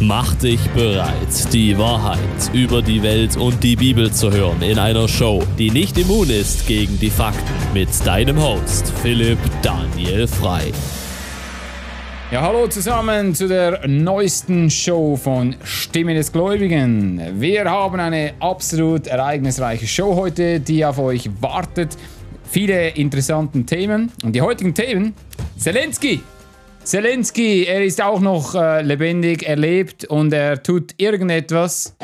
Mach dich bereit, die Wahrheit über die Welt und die Bibel zu hören in einer Show, die nicht immun ist gegen die Fakten mit deinem Host Philipp Daniel Frei. Ja, hallo zusammen zu der neuesten Show von Stimme des Gläubigen. Wir haben eine absolut ereignisreiche Show heute, die auf euch wartet. Viele interessante Themen. Und die heutigen Themen: Zelensky, Zelensky, er ist auch noch äh, lebendig, er lebt und er tut irgendetwas.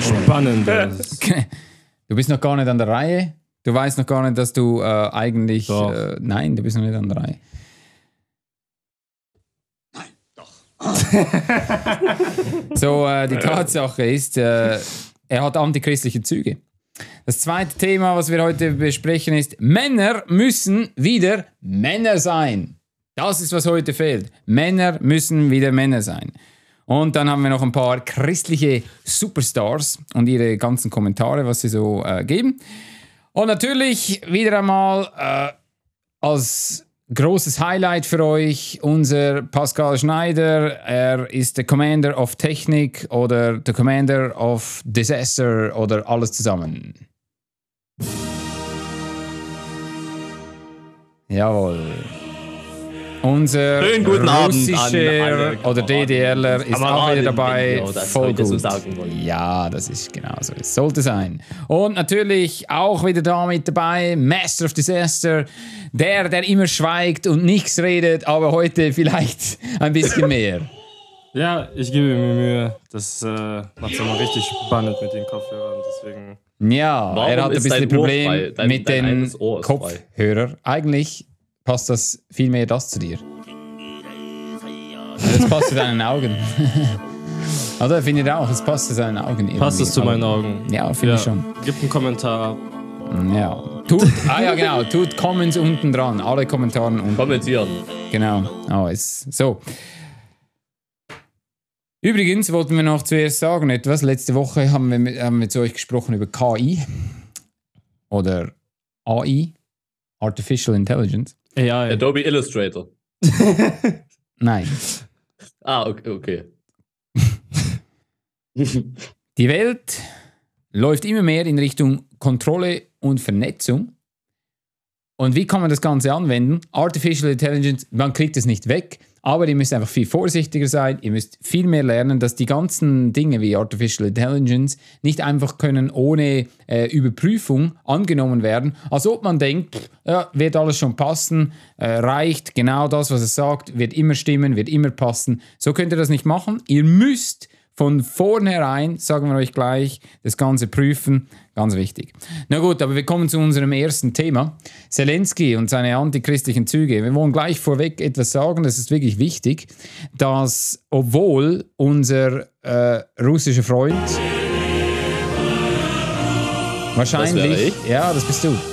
Spannend. Du bist noch gar nicht an der Reihe. Du weißt noch gar nicht, dass du äh, eigentlich. Äh, nein, du bist noch nicht an der Reihe. so, äh, die Tatsache ist, äh, er hat antichristliche Züge. Das zweite Thema, was wir heute besprechen, ist, Männer müssen wieder Männer sein. Das ist, was heute fehlt. Männer müssen wieder Männer sein. Und dann haben wir noch ein paar christliche Superstars und ihre ganzen Kommentare, was sie so äh, geben. Und natürlich wieder einmal äh, als großes Highlight für euch unser Pascal Schneider. Er ist der Commander of Technik oder der Commander of Disaster oder alles zusammen. Jawohl. Unser Schönen guten Abend russischer an oder DDRler ist auch wieder dabei. Video, das Voll so gut. sagen wollen. Ja, das ist genau so. Es sollte sein. Und natürlich auch wieder da mit dabei Master of Disaster, der, der immer schweigt und nichts redet, aber heute vielleicht ein bisschen mehr. Ja, ich gebe mir Mühe. Das äh, macht es immer richtig spannend mit den Kopfhörern. Deswegen. Ja, Warum er hat ein bisschen Problem? Dein- mit dein den. Kopfhörern. Eigentlich passt das viel mehr das zu dir. Das passt zu deinen Augen. Oder findet ihr auch, es passt zu seinen Augen. Passt irgendwie. es zu meinen Augen? Ja, finde Ja. ich schon. Gib einen Kommentar. Ja. Tut, ah ja, genau. Tut Comments unten dran. Alle Kommentare unten. Kommentieren. Genau. Oh, ist so. Übrigens wollten wir noch zuerst sagen etwas. Letzte Woche haben wir, mit- haben wir zu euch gesprochen über KI oder AI, Artificial Intelligence. AI. Adobe Illustrator. Nein. Ah, okay. okay. Die Welt läuft immer mehr in Richtung Kontrolle und Vernetzung. Und wie kann man das Ganze anwenden? Artificial Intelligence, man kriegt es nicht weg, aber ihr müsst einfach viel vorsichtiger sein. Ihr müsst viel mehr lernen, dass die ganzen Dinge wie Artificial Intelligence nicht einfach können ohne äh, Überprüfung angenommen werden. Als ob man denkt, pff, ja, wird alles schon passen, äh, reicht genau das, was es sagt, wird immer stimmen, wird immer passen. So könnt ihr das nicht machen. Ihr müsst von vornherein, sagen wir euch gleich, das Ganze prüfen. Ganz wichtig. Na gut, aber wir kommen zu unserem ersten Thema. Zelensky und seine antichristlichen Züge. Wir wollen gleich vorweg etwas sagen, das ist wirklich wichtig, dass obwohl unser äh, russischer Freund wahrscheinlich, Das ja, das bist du.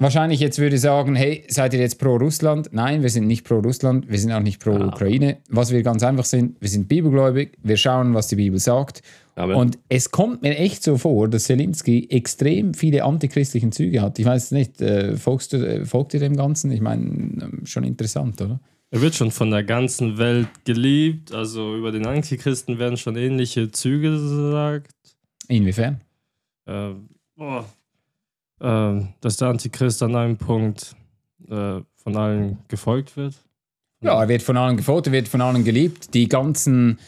Wahrscheinlich jetzt würde ich sagen, hey, seid ihr jetzt pro Russland? Nein, wir sind nicht pro Russland, wir sind auch nicht pro Ah. Ukraine. Was wir ganz einfach sind, wir sind bibelgläubig, wir schauen, was die Bibel sagt. Amen. Und es kommt mir echt so vor, dass Zelensky extrem viele antichristlichen Züge hat. Ich weiß nicht, äh, folgst du, äh, folgt ihr dem Ganzen? Ich meine, ähm, schon interessant, oder? Er wird schon von der ganzen Welt geliebt. Also über den Antichristen werden schon ähnliche Züge gesagt. Inwiefern? Äh, boah. Ähm, dass der Antichrist an einem Punkt äh, von allen gefolgt wird. Ja, er wird von allen gefolgt, er wird von allen geliebt. Die ganzen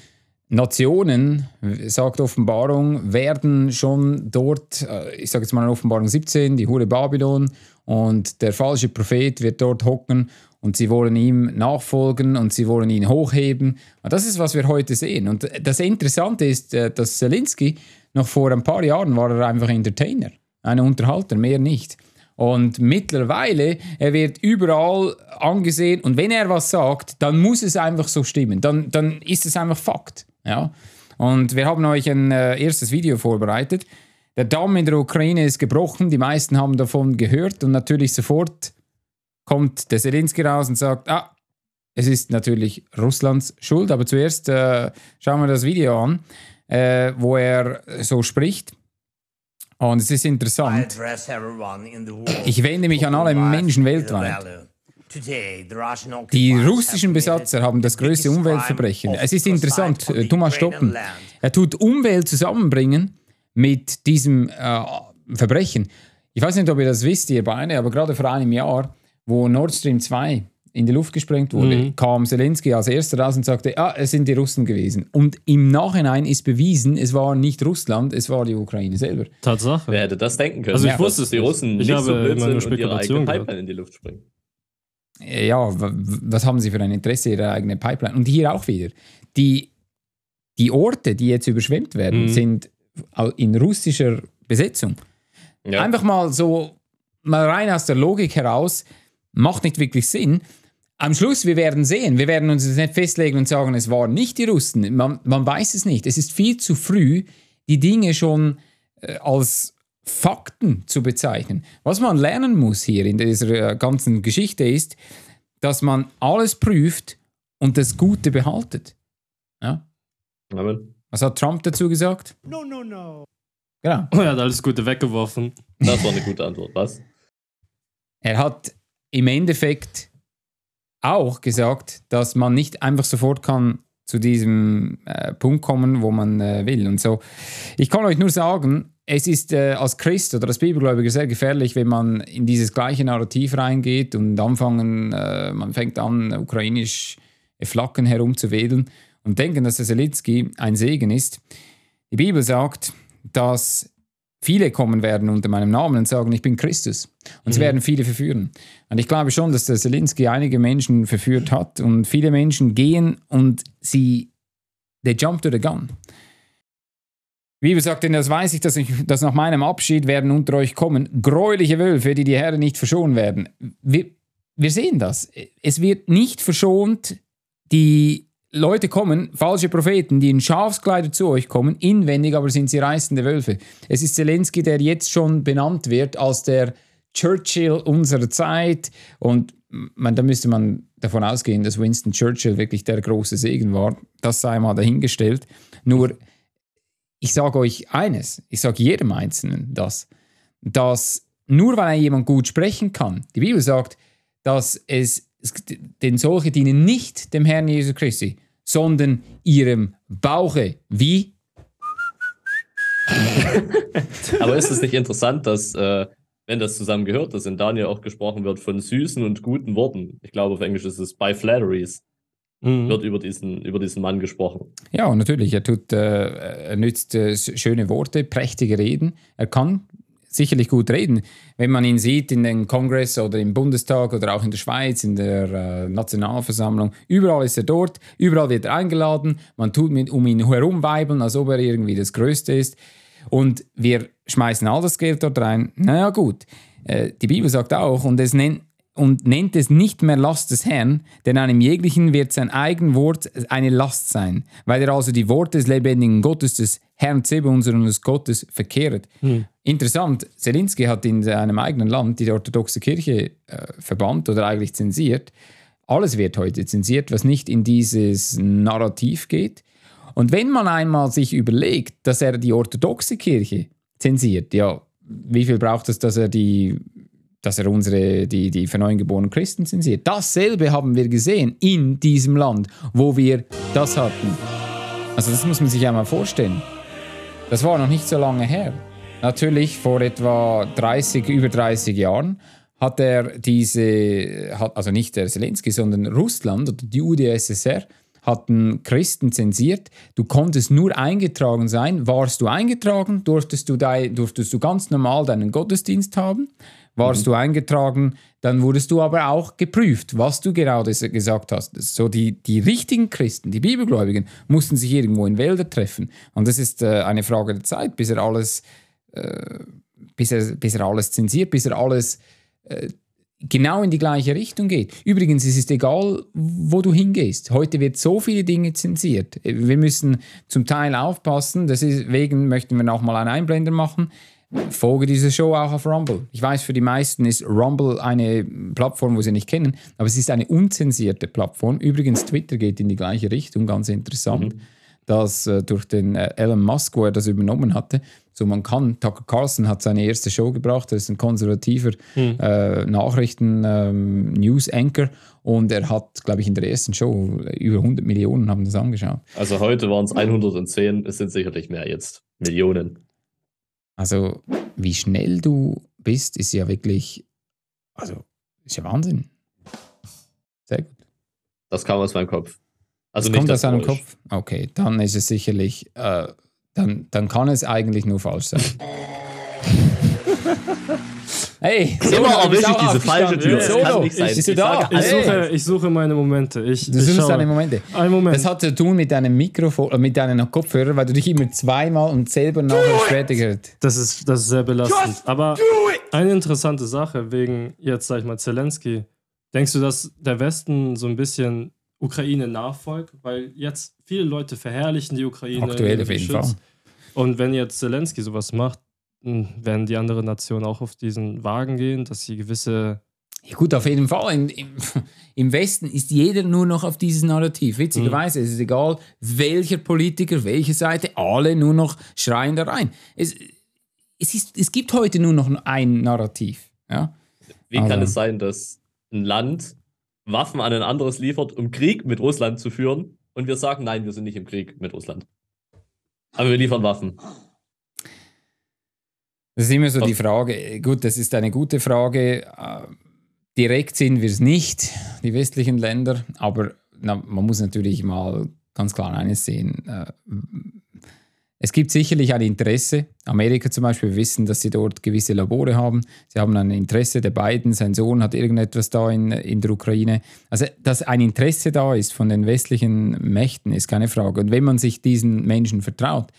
Nationen, sagt Offenbarung, werden schon dort, äh, ich sage jetzt mal in Offenbarung 17, die Hure Babylon und der falsche Prophet wird dort hocken und sie wollen ihm nachfolgen und sie wollen ihn hochheben. Das ist, was wir heute sehen. Und das Interessante ist, äh, dass Zelensky noch vor ein paar Jahren war er einfach Entertainer, ein Unterhalter, mehr nicht. Und mittlerweile, er wird überall angesehen und wenn er was sagt, dann muss es einfach so stimmen. Dann, dann ist es einfach Fakt. Ja? Und wir haben euch ein äh, erstes Video vorbereitet. Der Damm in der Ukraine ist gebrochen, die meisten haben davon gehört und natürlich sofort kommt der Zelensky raus und sagt, ah, es ist natürlich Russlands Schuld, aber zuerst äh, schauen wir das Video an, äh, wo er so spricht. Und es ist interessant. Ich wende mich an alle Menschen weltweit. Die russischen Besatzer haben das größte Umweltverbrechen. Es ist interessant, äh, Thomas Stoppen. Er tut Umwelt zusammenbringen mit diesem äh, Verbrechen. Ich weiß nicht, ob ihr das wisst, ihr beide, aber gerade vor einem Jahr, wo Nord Stream 2 in die Luft gesprengt wurde, Mhm. kam Zelensky als erster raus und sagte, ah, es sind die Russen gewesen. Und im Nachhinein ist bewiesen, es war nicht Russland, es war die Ukraine selber. Tatsache. Wer hätte das denken können? Also ich dass wusste es die. Russen Ich nicht so blöd sind und ihre eigene Pipeline gehört. in die Luft springen. Ja, was haben sie für ein Interesse, ihre eigene Pipeline? Und hier auch wieder. Die, die Orte, die jetzt überschwemmt werden, Mhm. sind in russischer Besetzung. Ja. Einfach mal so, mal rein aus der Logik heraus, macht nicht wirklich Sinn. Am Schluss, wir werden sehen, wir werden uns jetzt nicht festlegen und sagen, es waren nicht die Russen. Man, man weiß es nicht. Es ist viel zu früh, die Dinge schon äh, als Fakten zu bezeichnen. Was man lernen muss hier in dieser äh, ganzen Geschichte ist, dass man alles prüft und das Gute behaltet. Ja? Amen. Was hat Trump dazu gesagt? No, no, no. Genau. Er hat alles Gute weggeworfen. Das war eine gute Antwort. Was? Er hat im Endeffekt auch gesagt, dass man nicht einfach sofort kann zu diesem äh, Punkt kommen, wo man äh, will. Und so, ich kann euch nur sagen, es ist äh, als Christ oder als Bibelgläubiger sehr gefährlich, wenn man in dieses gleiche Narrativ reingeht und anfangen, äh, man fängt an, ukrainisch Flaggen herumzuwedeln und denken, dass der Zelensky ein Segen ist. Die Bibel sagt, dass viele kommen werden unter meinem Namen und sagen, ich bin Christus. Und sie werden viele verführen. Und ich glaube schon, dass der Zelensky einige Menschen verführt hat und viele Menschen gehen und sie, they jump to the gun. Die Bibel sagt, denn das weiß ich, dass, ich, dass nach meinem Abschied werden unter euch kommen gräuliche Wölfe, die die Herren nicht verschonen werden. Wir, wir sehen das. Es wird nicht verschont, die Leute kommen, falsche Propheten, die in Schafskleider zu euch kommen, inwendig aber sind sie reißende Wölfe. Es ist Zelensky, der jetzt schon benannt wird als der Churchill unserer Zeit und man, da müsste man davon ausgehen, dass Winston Churchill wirklich der große Segen war. Das sei mal dahingestellt. Nur, ich sage euch eines, ich sage jedem Einzelnen das, dass nur weil jemand gut sprechen kann, die Bibel sagt, dass es, es denn solche dienen nicht dem Herrn Jesus Christi, sondern ihrem Bauche. Wie? Aber ist es nicht interessant, dass, äh, wenn das zusammengehört, dass in Daniel auch gesprochen wird von süßen und guten Worten? Ich glaube, auf Englisch ist es by flatteries, Mhm. wird über diesen, über diesen Mann gesprochen. Ja, und natürlich, er, tut, äh, er nützt äh, schöne Worte, prächtige Reden. Er kann sicherlich gut reden. Wenn man ihn sieht in den Kongress oder im Bundestag oder auch in der Schweiz, in der äh, Nationalversammlung, überall ist er dort, überall wird er eingeladen, man tut mit, um ihn herum weibeln, als ob er irgendwie das Größte ist. Und wir schmeißen all das Geld dort rein. Naja, gut. Äh, die Bibel sagt auch, und es nennt, und nennt es nicht mehr Last des Herrn, denn einem jeglichen wird sein eigen Wort eine Last sein, weil er also die Worte des lebendigen Gottes, des Herrn Zebons und des Gottes verkehrt. Interessant, Zelensky hat in seinem eigenen Land die orthodoxe Kirche äh, verbannt oder eigentlich zensiert. Alles wird heute zensiert, was nicht in dieses Narrativ geht. Und wenn man einmal sich überlegt, dass er die orthodoxe Kirche zensiert, ja, wie viel braucht es, dass er die dass er unsere, die, die von neuem geborenen Christen zensiert. Dasselbe haben wir gesehen in diesem Land, wo wir das hatten. Also das muss man sich einmal vorstellen. Das war noch nicht so lange her. Natürlich vor etwa 30, über 30 Jahren hat er diese, hat, also nicht der Zelensky, sondern Russland oder die UdSSR hatten Christen zensiert. Du konntest nur eingetragen sein. Warst du eingetragen, durftest du, dei, durftest du ganz normal deinen Gottesdienst haben. Warst du eingetragen, dann wurdest du aber auch geprüft, was du genau das gesagt hast. So die, die richtigen Christen, die Bibelgläubigen, mussten sich irgendwo in Wälder treffen. Und das ist äh, eine Frage der Zeit, bis er alles, äh, bis er, bis er alles zensiert, bis er alles äh, genau in die gleiche Richtung geht. Übrigens, es ist egal, wo du hingehst. Heute wird so viele Dinge zensiert. Wir müssen zum Teil aufpassen. Deswegen möchten wir noch mal einen Einblender machen. Folge diese Show auch auf Rumble. Ich weiß, für die meisten ist Rumble eine Plattform, wo sie nicht kennen, aber es ist eine unzensierte Plattform. Übrigens, Twitter geht in die gleiche Richtung, ganz interessant. Dass äh, durch den äh, Elon Musk, wo er das übernommen hatte, So, man kann, Tucker Carlson hat seine erste Show gebracht, er ist ein konservativer äh, Nachrichten-News-Anchor und er hat, glaube ich, in der ersten Show über 100 Millionen haben das angeschaut. Also heute waren es 110, es sind sicherlich mehr jetzt. Millionen. Also, wie schnell du bist, ist ja wirklich, also, ist ja Wahnsinn. Sehr gut. Das kam aus meinem Kopf. Also Das nicht kommt das aus deinem. Kopf? Okay, dann ist es sicherlich, äh, dann, dann kann es eigentlich nur falsch sein. hey, so, Immer erwische ich diese falsche. Tür. Das Solo, kann nicht sein. Ich da? sage, Ich, suche, ich suche meine Momente. Ich, Du ich suchst deine Momente. Einen Moment. Das hat zu tun mit deinem Mikrofon, äh, mit deinen Kopfhörern, weil du dich immer zweimal und selber nachher später gehört. Das ist, das ist sehr belastend. Aber eine interessante Sache wegen jetzt, sag ich mal, Zelensky. Denkst du, dass der Westen so ein bisschen Ukraine nachfolgt? Weil jetzt viele Leute verherrlichen die Ukraine. Aktuell auf jeden. Fall. Und wenn jetzt Zelensky sowas macht, werden die anderen Nationen auch auf diesen Wagen gehen, dass sie gewisse. Ja gut, auf jeden Fall. Im, im, Im Westen ist jeder nur noch auf dieses Narrativ. Witzigerweise, es ist egal, welcher Politiker, welche Seite, alle nur noch schreien da rein. Es, es, ist, es gibt heute nur noch ein Narrativ. Ja? Wie kann Also- es sein, dass ein Land Waffen an ein anderes liefert, um Krieg mit Russland zu führen und wir sagen, nein, wir sind nicht im Krieg mit Russland. Aber wir liefern Waffen. Das ist immer so die Frage. Gut, das ist eine gute Frage. Äh, Direkt sind wir es nicht, die westlichen Länder, aber na, man muss natürlich mal ganz klar eines sehen. Äh, Es gibt sicherlich ein Interesse. Amerika zum Beispiel, wir wissen, dass sie dort gewisse Labore haben. Sie haben ein Interesse, der Biden, sein Sohn hat irgendetwas da in, in der Ukraine. Also, dass ein Interesse da ist von den westlichen Mächten, ist keine Frage. Und wenn man sich diesen Menschen vertraut,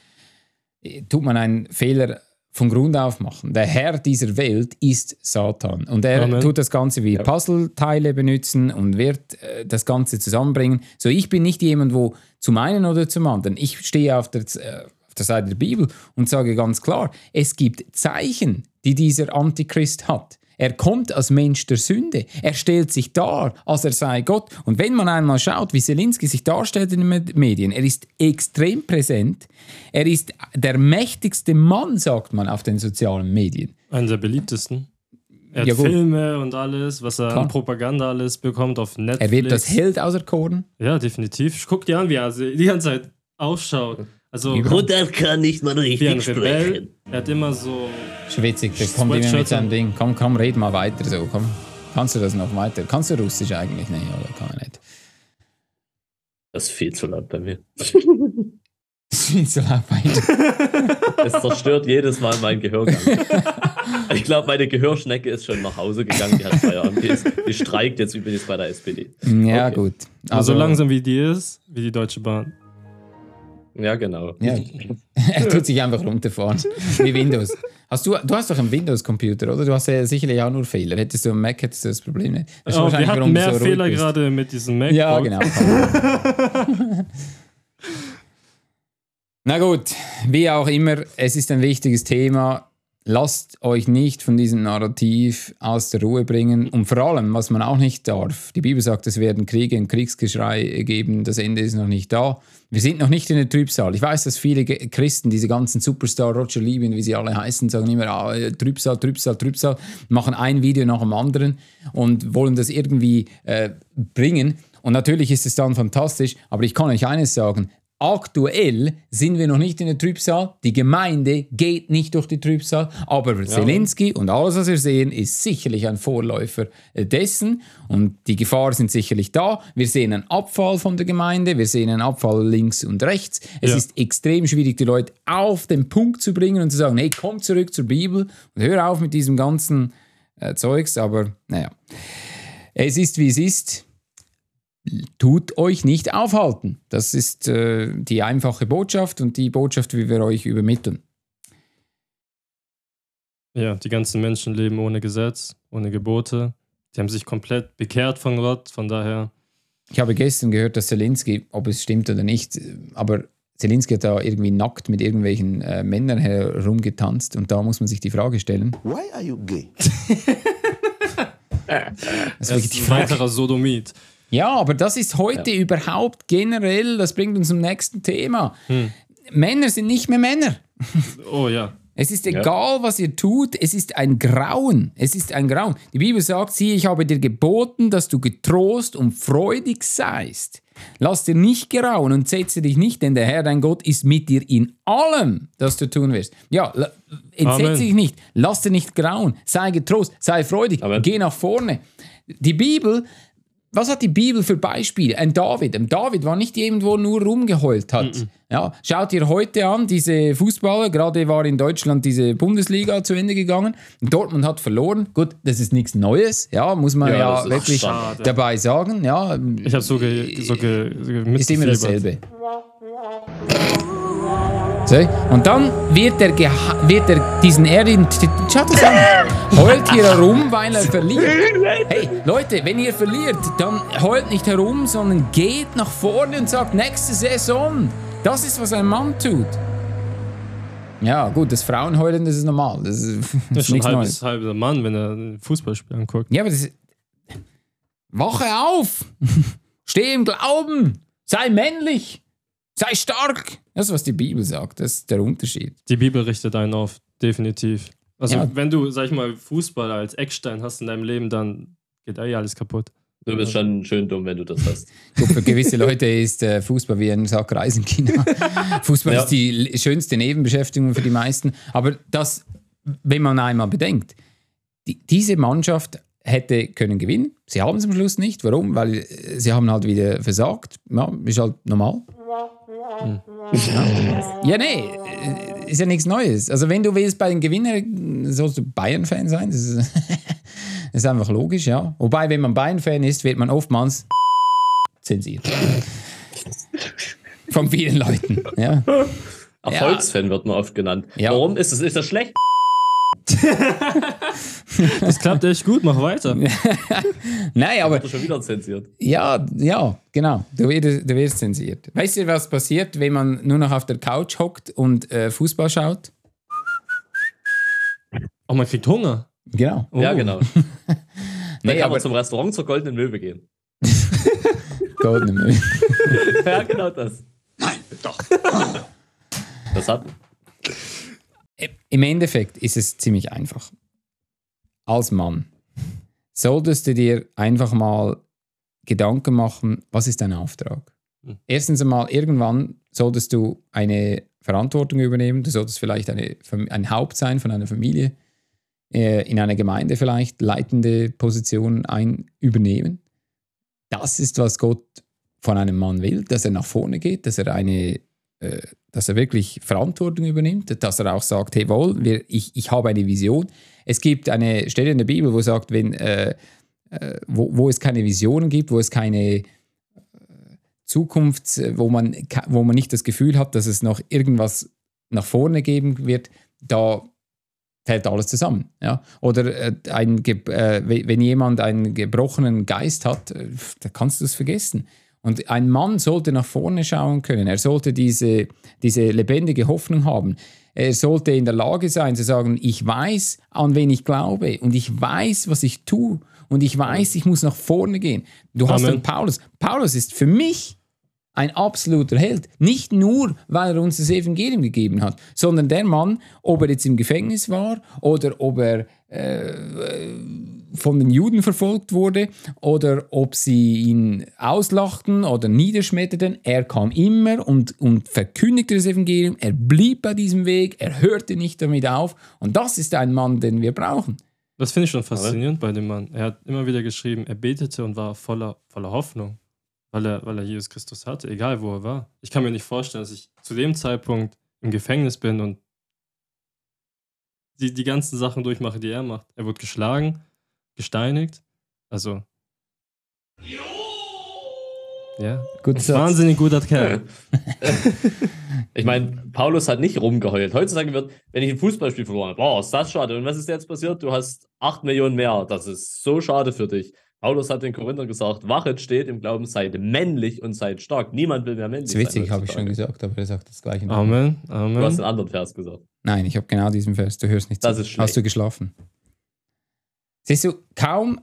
äh, tut man einen Fehler von Grund auf machen. Der Herr dieser Welt ist Satan. Und er Amen. tut das Ganze wie Puzzleteile benutzen und wird äh, das Ganze zusammenbringen. So, ich bin nicht jemand, wo zum einen oder zum anderen. Ich stehe auf der, äh, auf der Seite der Bibel und sage ganz klar, es gibt Zeichen, die dieser Antichrist hat. Er kommt als Mensch der Sünde. Er stellt sich dar, als er sei Gott. Und wenn man einmal schaut, wie Zelensky sich darstellt in den Med- Medien, er ist extrem präsent. Er ist der mächtigste Mann, sagt man auf den sozialen Medien. Einer der beliebtesten. Er hat Ja. Filme und alles, was er Klar. an Propaganda alles bekommt auf Netflix. Er wird das Held auserkoren. Ja, definitiv. Guck dir an, wie er die ganze Zeit ausschaut. Also. Mutter kann nicht mal richtig Rebell. sprechen. Er hat immer so. Schwitzig, der kommt immer mit seinem. Ding. Komm, komm, red mal weiter so. Komm. Kannst du das noch weiter? Kannst du Russisch eigentlich? Nee, oder kann man nicht. Das ist viel zu laut bei mir. Das ist so laut bei dir. Es zerstört jedes Mal meinen Gehörgang. Ich glaube, meine Gehörschnecke ist schon nach Hause gegangen. Die hat Feierabend. Die, ist, die streikt jetzt übrigens bei der SPD. Ja, Okay. gut. Also, so langsam wie die ist, wie die Deutsche Bahn. Ja, genau. Ja. er tut sich einfach runterfahren. Wie Windows. Hast du, du hast doch einen Windows-Computer, oder? Du hast ja sicherlich auch nur Fehler. Hättest du einen Mac, hättest du das Problem nicht. Das Oh, wir wahrscheinlich, hatten mehr so Fehler bist. gerade mit diesem MacBook. Ja, genau. Na gut, wie auch immer, es ist ein wichtiges Thema. Lasst euch nicht von diesem Narrativ aus der Ruhe bringen. Und vor allem, was man auch nicht darf, die Bibel sagt, es werden Kriege und Kriegsgeschrei geben, das Ende ist noch nicht da. Wir sind noch nicht in der Trübsal. Ich weiß, dass viele Christen, diese ganzen Superstar, Roger Liebin, wie sie alle heißen, sagen immer, ah, Trübsal, Trübsal, Trübsal, machen ein Video nach dem anderen und wollen das irgendwie äh, bringen. Und natürlich ist es dann fantastisch, aber ich kann euch eines sagen, Aktuell sind wir noch nicht in der Trübsal. Die Gemeinde geht nicht durch die Trübsal. Aber Zelensky und alles, was wir sehen, ist sicherlich ein Vorläufer dessen. Und die Gefahren sind sicherlich da. Wir sehen einen Abfall von der Gemeinde. Wir sehen einen Abfall links und rechts. Es Ja. ist extrem schwierig, die Leute auf den Punkt zu bringen und zu sagen: Hey, komm zurück zur Bibel und hör auf mit diesem ganzen äh, Zeugs. Aber naja, es ist wie es ist tut euch nicht aufhalten. Das ist äh, die einfache Botschaft und die Botschaft, wie wir euch übermitteln. Ja, die ganzen Menschen leben ohne Gesetz, ohne Gebote. Die haben sich komplett bekehrt von Gott, von daher. Ich habe gestern gehört, dass Zelensky, ob es stimmt oder nicht, aber Zelensky hat da irgendwie nackt mit irgendwelchen äh, Männern herumgetanzt und da muss man sich die Frage stellen. Why are you gay? Das ist Das wirklich ist die ein weiterer Sodomit. Ja, aber das ist heute überhaupt generell, das bringt uns zum nächsten Thema. Männer sind nicht mehr Männer. Oh ja. Es ist egal, was ihr tut, es ist ein Grauen. Es ist ein Grauen. Die Bibel sagt, siehe, ich habe dir geboten, dass du getrost und freudig seist. Lass dir nicht grauen und setze dich nicht, denn der Herr, dein Gott, ist mit dir in allem, das du tun wirst. Ja, entsetze dich nicht, lass dir nicht grauen, sei getrost, sei freudig, Amen. geh nach vorne. Die Bibel, was hat die Bibel für Beispiele? Ein David. Ein David war nicht irgendwo nur rumgeheult hat. Ja, schaut ihr heute an, diese Fußballer, gerade war in Deutschland diese Bundesliga zu Ende gegangen. Dortmund hat verloren. Gut, das ist nichts Neues, ja, muss man Ja, ja, wirklich schade. dabei sagen. Ja, Ich habe so, ge, so, ge, ist immer dasselbe. Und dann wird er, wird er diesen Erdin. Schaut das an! Heult hier herum, weil er verliert. Hey, Leute, wenn ihr verliert, dann heult nicht herum, sondern geht nach vorne und sagt: nächste Saison. Das ist, was ein Mann tut. Ja, gut, das Frauenheulen, das ist normal. Das ist, Das ist schon nichts halb, Neues. halber Mann, wenn er ein Fußballspiel anguckt. Ja, aber das ist. Wache auf! Steh im Glauben! Sei männlich! Sei stark! Das ist, was die Bibel sagt. Das ist der Unterschied. Die Bibel richtet einen auf, definitiv. Also, Ja. wenn du, sag ich mal, Fußball als Eckstein hast in deinem Leben, dann geht eh alles kaputt. Du bist schon schön dumm, wenn du das hast. Gut, für gewisse Leute ist äh, Fußball wie ein Sack Reis in China. Fußball Ja. ist die schönste Nebenbeschäftigung für die meisten. Aber das, wenn man einmal bedenkt, die, diese Mannschaft hätte können gewinnen. Sie haben es am Schluss nicht. Warum? Weil äh, sie haben halt wieder versagt. Ja, ist halt normal. Ja, ja nee, ist ja nichts Neues. Also wenn du willst bei den Gewinnern, sollst du Bayern-Fan sein. Das ist, das ist einfach logisch, ja. Wobei, wenn man Bayern-Fan ist, wird man oftmals zensiert. Von vielen Leuten, ja. Erfolgsfan wird man oft genannt. Ja. Warum ist das, ist das schlecht? Das klappt echt gut, mach weiter. Nein, aber Wird schon wieder zensiert. ja, ja, genau. Du wirst, du wirst zensiert. Weißt du, was passiert, wenn man nur noch auf der Couch hockt und äh, Fußball schaut? Oh, man kriegt Hunger. Genau. Ja, Oh. genau. Dann Nee, kann aber man zum Restaurant zur Goldenen Möwe gehen. Goldene Möwe. Ja, genau das. Nein, doch. Das hat. Im Endeffekt ist es ziemlich einfach. Als Mann solltest du dir einfach mal Gedanken machen, was ist dein Auftrag? Hm. Erstens einmal, irgendwann solltest du eine Verantwortung übernehmen. Du solltest vielleicht eine, ein Haupt sein von einer Familie, äh, in einer Gemeinde vielleicht leitende Positionen ein, übernehmen. Das ist, was Gott von einem Mann will, dass er nach vorne geht, dass er eine äh, dass er wirklich Verantwortung übernimmt, dass er auch sagt, hey wohl, wir, ich, ich habe eine Vision. Es gibt eine Stelle in der Bibel, wo sagt, wenn, äh, äh, wo, wo es keine Visionen gibt, wo es keine äh, Zukunft, wo man, wo man nicht das Gefühl hat, dass es noch irgendwas nach vorne geben wird, da fällt alles zusammen. Ja? Oder äh, ein, äh, we- wenn jemand einen gebrochenen Geist hat, da kannst du es vergessen. Und ein Mann sollte nach vorne schauen können. Er sollte diese, diese lebendige Hoffnung haben. Er sollte in der Lage sein zu sagen, ich weiß, an wen ich glaube und ich weiß, was ich tue und ich weiß, ich muss nach vorne gehen. Du hast Amen. dann Paulus. Paulus ist für mich ein absoluter Held. Nicht nur, weil er uns das Evangelium gegeben hat, sondern der Mann, ob er jetzt im Gefängnis war oder ob er äh, von den Juden verfolgt wurde oder ob sie ihn auslachten oder niederschmetterten, er kam immer und, und verkündigte das Evangelium, er blieb bei diesem Weg, er hörte nicht damit auf und das ist ein Mann, den wir brauchen. Das finde ich schon faszinierend bei dem Mann. Er hat immer wieder geschrieben, er betete und war voller, voller Hoffnung, weil er, weil er Jesus Christus hatte, egal wo er war. Ich kann mir nicht vorstellen, dass ich zu dem Zeitpunkt im Gefängnis bin und die, die ganzen Sachen durchmache, die er macht. Er wurde geschlagen, gesteinigt. Also. Ja, Gut wahnsinnig guter Kerl. Ich meine, Paulus hat nicht rumgeheult. Heutzutage wird, wenn ich ein Fußballspiel verloren habe, boah, ist das schade. Und was ist jetzt passiert? Du hast 8 Millionen mehr. Das ist so schade für dich. Paulus hat den Korinthern gesagt, wachet, steht im Glauben, seid männlich und seid stark. Niemand will mehr männlich Das ist witzig, sein. habe ich schon gesagt, aber er sagt das gleiche. nochmal. Amen, Du hast Amen. einen anderen Vers gesagt. Nein, ich habe genau diesen Vers. Du hörst nicht Das zu. ist schlecht. Hast du geschlafen? Siehst du, kaum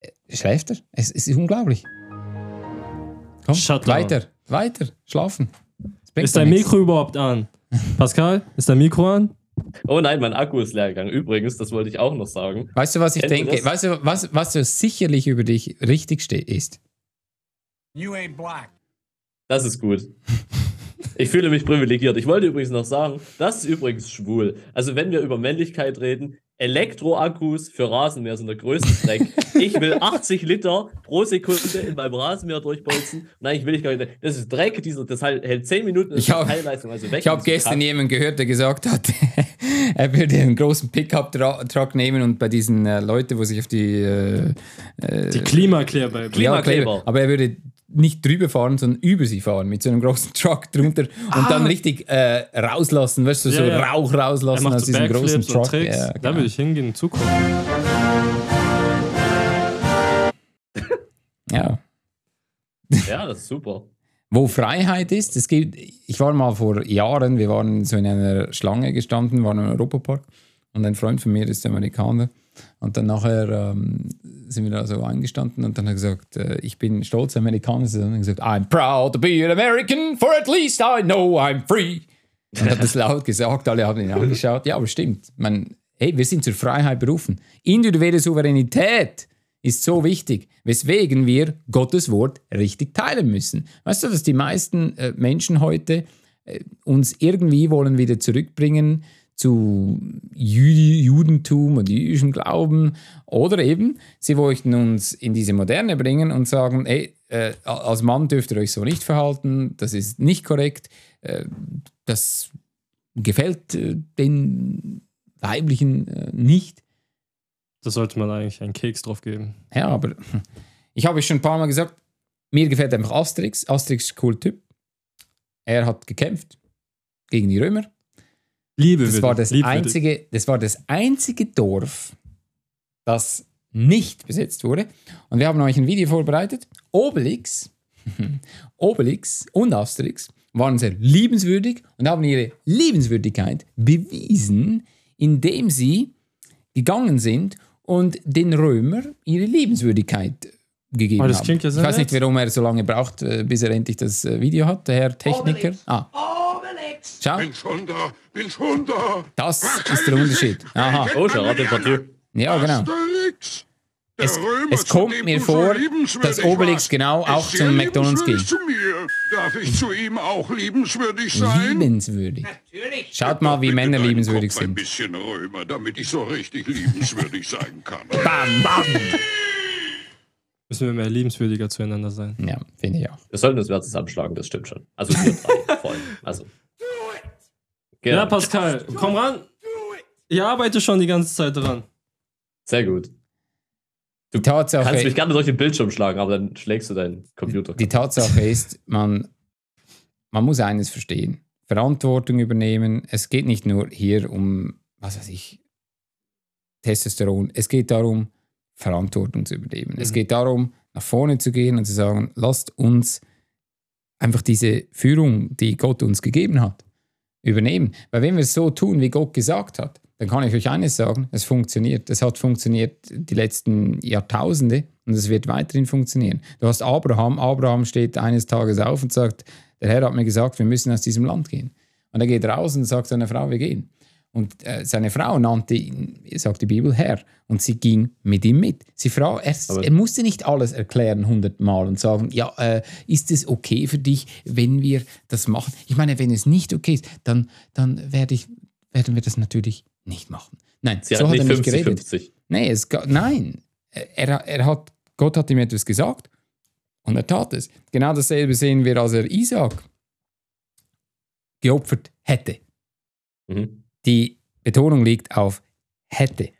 äh, schläft er. Es, es ist unglaublich. Komm, Shut down. weiter, weiter, schlafen. Ist dein nichts. Mikro überhaupt an? Pascal, ist dein Mikro an? Oh nein, mein Akku ist leer gegangen. Übrigens, das wollte ich auch noch sagen. Weißt du, was ich Kennst du denke? das? Weißt du, was, was so sicherlich über dich richtig ste ist? You ain't black. Das ist gut. Ich fühle mich privilegiert. Ich wollte übrigens noch sagen, das ist übrigens schwul. Also wenn wir über Männlichkeit reden, Elektroakkus für Rasenmäher sind der größte Dreck. Ich will 80 Liter pro Sekunde in meinem Rasenmäher durchbolzen. Nein, ich will ich gar nicht. Das ist Dreck, dieser, das halt- hält 10 Minuten, das Ich ist hab- Teilleistung, also weg. Ich habe gestern jemanden gehört, der gesagt hat, er würde einen großen Pickup-Truck nehmen und bei diesen äh, Leuten, wo sich auf die äh, Die Klimakleber. Ja, Klimakleber. Kleber. Aber er würde nicht drüber fahren, sondern über sie fahren mit so einem großen Truck drunter und dann richtig äh, rauslassen, weißt du, so Ah. Ja, ja. Rauch rauslassen aus so diesem großen und Truck. Ja, Da genau. würde ich hingehen, zugucken. ja. Ja, das ist super. Wo Freiheit ist, es gibt, ich war mal vor Jahren, wir waren so in einer Schlange gestanden, waren im Europapark und ein Freund von mir ist Amerikaner und dann nachher ähm, sind wir da so eingestanden und dann hat er gesagt, äh, ich bin stolz Amerikaner zu sein und gesagt, I'm proud to be an American, for at least I know I'm free. Und hat das laut gesagt, alle haben ihn angeschaut. Ja, aber stimmt. Man, hey, wir sind zur Freiheit berufen. Individuelle Souveränität ist so wichtig, weswegen wir Gottes Wort richtig teilen müssen. Weißt du, dass die meisten äh, Menschen heute äh, uns irgendwie wollen wieder zurückbringen zu Judentum und jüdischem Glauben oder eben sie wollten uns in diese Moderne bringen und sagen, ey, äh, als Mann dürft ihr euch so nicht verhalten, das ist nicht korrekt, äh, das gefällt äh, den Weiblichen äh, nicht. Da sollte man eigentlich einen Keks drauf geben. Ja, aber ich habe es schon ein paar Mal gesagt, mir gefällt einfach Asterix. Asterix ist ein cooler Typ. Er hat gekämpft gegen die Römer. Liebe Das war das, einzige, das war das einzige Dorf, das nicht besetzt wurde. Und wir haben euch ein Video vorbereitet. Obelix, Obelix und Asterix waren sehr liebenswürdig und haben ihre Liebenswürdigkeit bewiesen, indem sie gegangen sind und den Römer ihre Liebenswürdigkeit gegeben Oh, das haben. ja ich weiß nicht, warum er so lange braucht, äh, bis er endlich das äh, Video hat, der Herr Techniker. Ah. Schau, Bin schon da, bin schon da. das ist der Unterschied. Aha. Oh, Charlotte Depardieu. Ja, genau. Es- es kommt mir so vor, dass Obelix genau auch zum McDonald's ging. zu mir. Darf ich zu ihm auch liebenswürdig sein? Liebenswürdig. Schaut mal, wie Männer liebenswürdig Kopf Ein sind. bisschen Römer, damit ich so richtig liebenswürdig sein kann. Bam, bam. Müssen wir mehr liebenswürdiger zueinander sein. Ja, finde ich auch. Wir sollten uns mehr zusammenschlagen, das stimmt schon. Also wir drei, vor allem. Also. Genau. Ja, Pascal, komm ran. Ich arbeite schon die ganze Zeit dran. Sehr gut. Die Kannst mich Tatsache, gerne durch den Bildschirm schlagen, aber dann schlägst du deinen Computer. die Tatsache ist, man, man muss eines verstehen. Verantwortung übernehmen. Es geht nicht nur hier um, was weiß ich, Testosteron. Es geht darum, Verantwortung zu übernehmen. Es Mhm. geht darum, nach vorne zu gehen und zu sagen, lasst uns einfach diese Führung, die Gott uns gegeben hat, übernehmen. Weil wenn wir es so tun, wie Gott gesagt hat, dann kann ich euch eines sagen, es funktioniert. Es hat funktioniert die letzten Jahrtausende und es wird weiterhin funktionieren. Du hast Abraham, Abraham steht eines Tages auf und sagt, der Herr hat mir gesagt, wir müssen aus diesem Land gehen. Und er geht raus und sagt seiner Frau, wir gehen. Und äh, seine Frau nannte ihn, sagt die Bibel, Herr. Und sie ging mit ihm mit. Sie frau, er, er musste nicht alles erklären hundertmal und sagen, ja, äh, ist es okay für dich, wenn wir das machen? Ich meine, wenn es nicht okay ist, dann, dann werde ich, werden wir das natürlich nicht machen. Nein, Sie so hat hat er nicht geredet. 50-50. Nee, es, nein. Er, er hat, Gott hat ihm etwas gesagt und er tat es. Genau dasselbe sehen wir, als er Isaac geopfert hätte. Mhm. Die Betonung liegt auf hätte.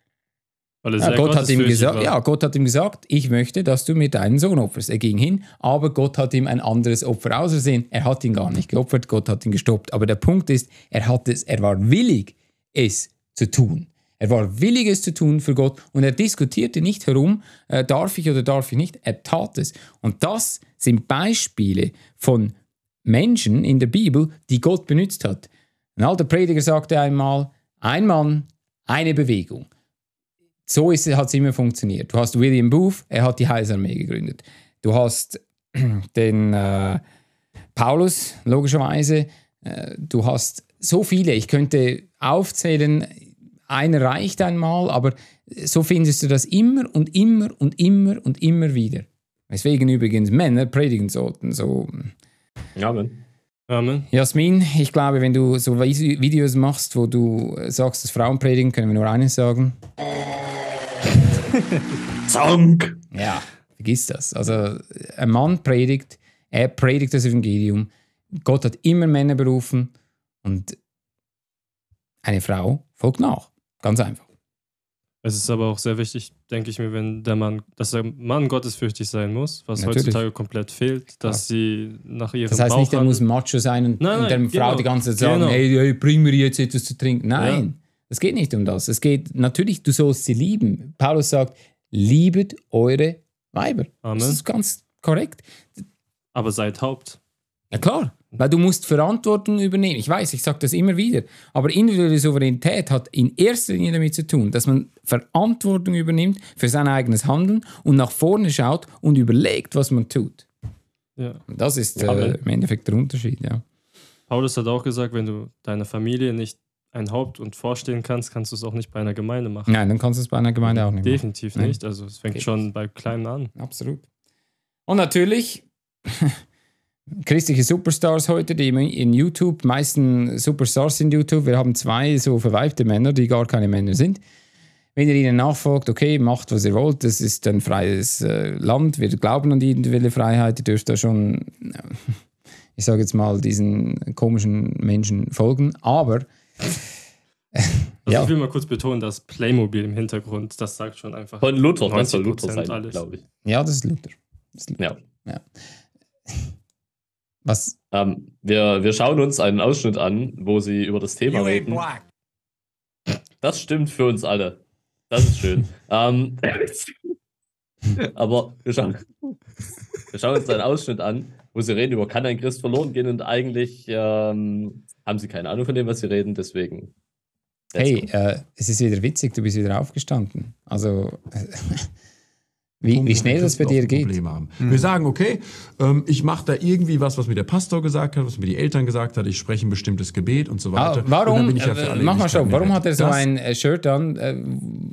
Ja, Gott hat ihm gesagt, ja, Gott hat ihm gesagt, ich möchte, dass du mir deinen Sohn opferst. Er ging hin, aber Gott hat ihm ein anderes Opfer ausersehen. Er hat ihn gar nicht geopfert, Gott hat ihn gestoppt. Aber der Punkt ist, er hat es, er war willig, es zu tun. Er war willig, es zu tun für Gott und er diskutierte nicht herum, äh, darf ich oder darf ich nicht. Er tat es. Und das sind Beispiele von Menschen in der Bibel, die Gott benutzt hat. Ein alter Prediger sagte einmal, ein Mann, eine Bewegung so hat es immer funktioniert. Du hast William Booth, er hat die Heilsarmee gegründet. Du hast den äh, Paulus, logischerweise. Äh, du hast so viele. Ich könnte aufzählen, einer reicht einmal, aber so findest du das immer und immer und immer und immer wieder. Weswegen übrigens Männer predigen sollten. So. Ja, Mann. Amen. Jasmin, ich glaube, wenn du so Videos machst, wo du äh, sagst, dass Frauen predigen, können wir nur eines sagen. Zank! Ja, vergiss das. Also ein Mann predigt, er predigt das Evangelium. Gott hat immer Männer berufen und eine Frau folgt nach. Ganz einfach. Es ist aber auch sehr wichtig, denke ich mir, wenn der Mann, dass der Mann gottesfürchtig sein muss, was Natürlich. heutzutage komplett fehlt, dass sie nach ihrem Das heißt nicht, er Bauch muss Macho sein und, Nein, und der nein, Frau genau, die ganze Zeit sagen, genau. hey, hey, bring mir jetzt etwas zu trinken. Nein, es geht nicht um das. Es geht natürlich, du sollst sie lieben. Paulus sagt, liebet eure Weiber. Amen. Das ist ganz korrekt. aber seid Haupt. Ja klar, weil du musst Verantwortung übernehmen. Ich weiß, ich sage das immer wieder, aber individuelle Souveränität hat in erster Linie damit zu tun, dass man Verantwortung übernimmt für sein eigenes Handeln und nach vorne schaut und überlegt, was man tut. Ja. Das ist äh, im Endeffekt der Unterschied, ja. Paulus hat auch gesagt, wenn du deiner Familie nicht ein Haupt und vorstehen kannst, kannst du es auch nicht bei einer Gemeinde machen. Nein, dann kannst du es bei einer Gemeinde auch nicht machen. Definitiv Nein. nicht. Also es fängt Geht schon bei Kleinen an. Absolut. Und natürlich christliche Superstars heute, die in YouTube, meisten Superstars sind YouTube. Wir haben zwei so verweibte Männer, die gar keine Männer sind. Wenn ihr ihnen nachfolgt, okay, macht was ihr wollt, das ist ein freies äh, Land, wir glauben an die individuelle Freiheit, ihr dürft da schon, äh, ich sage jetzt mal, diesen komischen Menschen folgen, aber Also Ja. ich will mal kurz betonen, dass Playmobil im Hintergrund, das sagt schon einfach. Von Luther, das soll Luther 90% sein, alles. glaube ich. ja, das ist Luther. Das ist Luther. Ja. Was, Ähm, wir, wir schauen uns einen Ausschnitt an, wo sie über das Thema reden. black. Das stimmt für uns alle. Das ist schön. ähm, aber wir schauen, wir schauen uns einen Ausschnitt an, wo sie reden über, kann ein Christ verloren gehen und eigentlich ähm, haben sie keine Ahnung von dem, was sie reden, deswegen. Hey, äh, es ist wieder witzig, du bist wieder aufgestanden. Also, wie, wie schnell wir das bei dir geht. Probleme Haben. Wir sagen, okay, ähm, ich mache da irgendwie was, was mir der Pastor gesagt hat, was mir die Eltern gesagt hat, ich spreche ein bestimmtes Gebet und so Ah, weiter. und dann warum, bin ich ja für äh, alle mach mal schon, warum hat er so Das- ein äh, Shirt an, äh,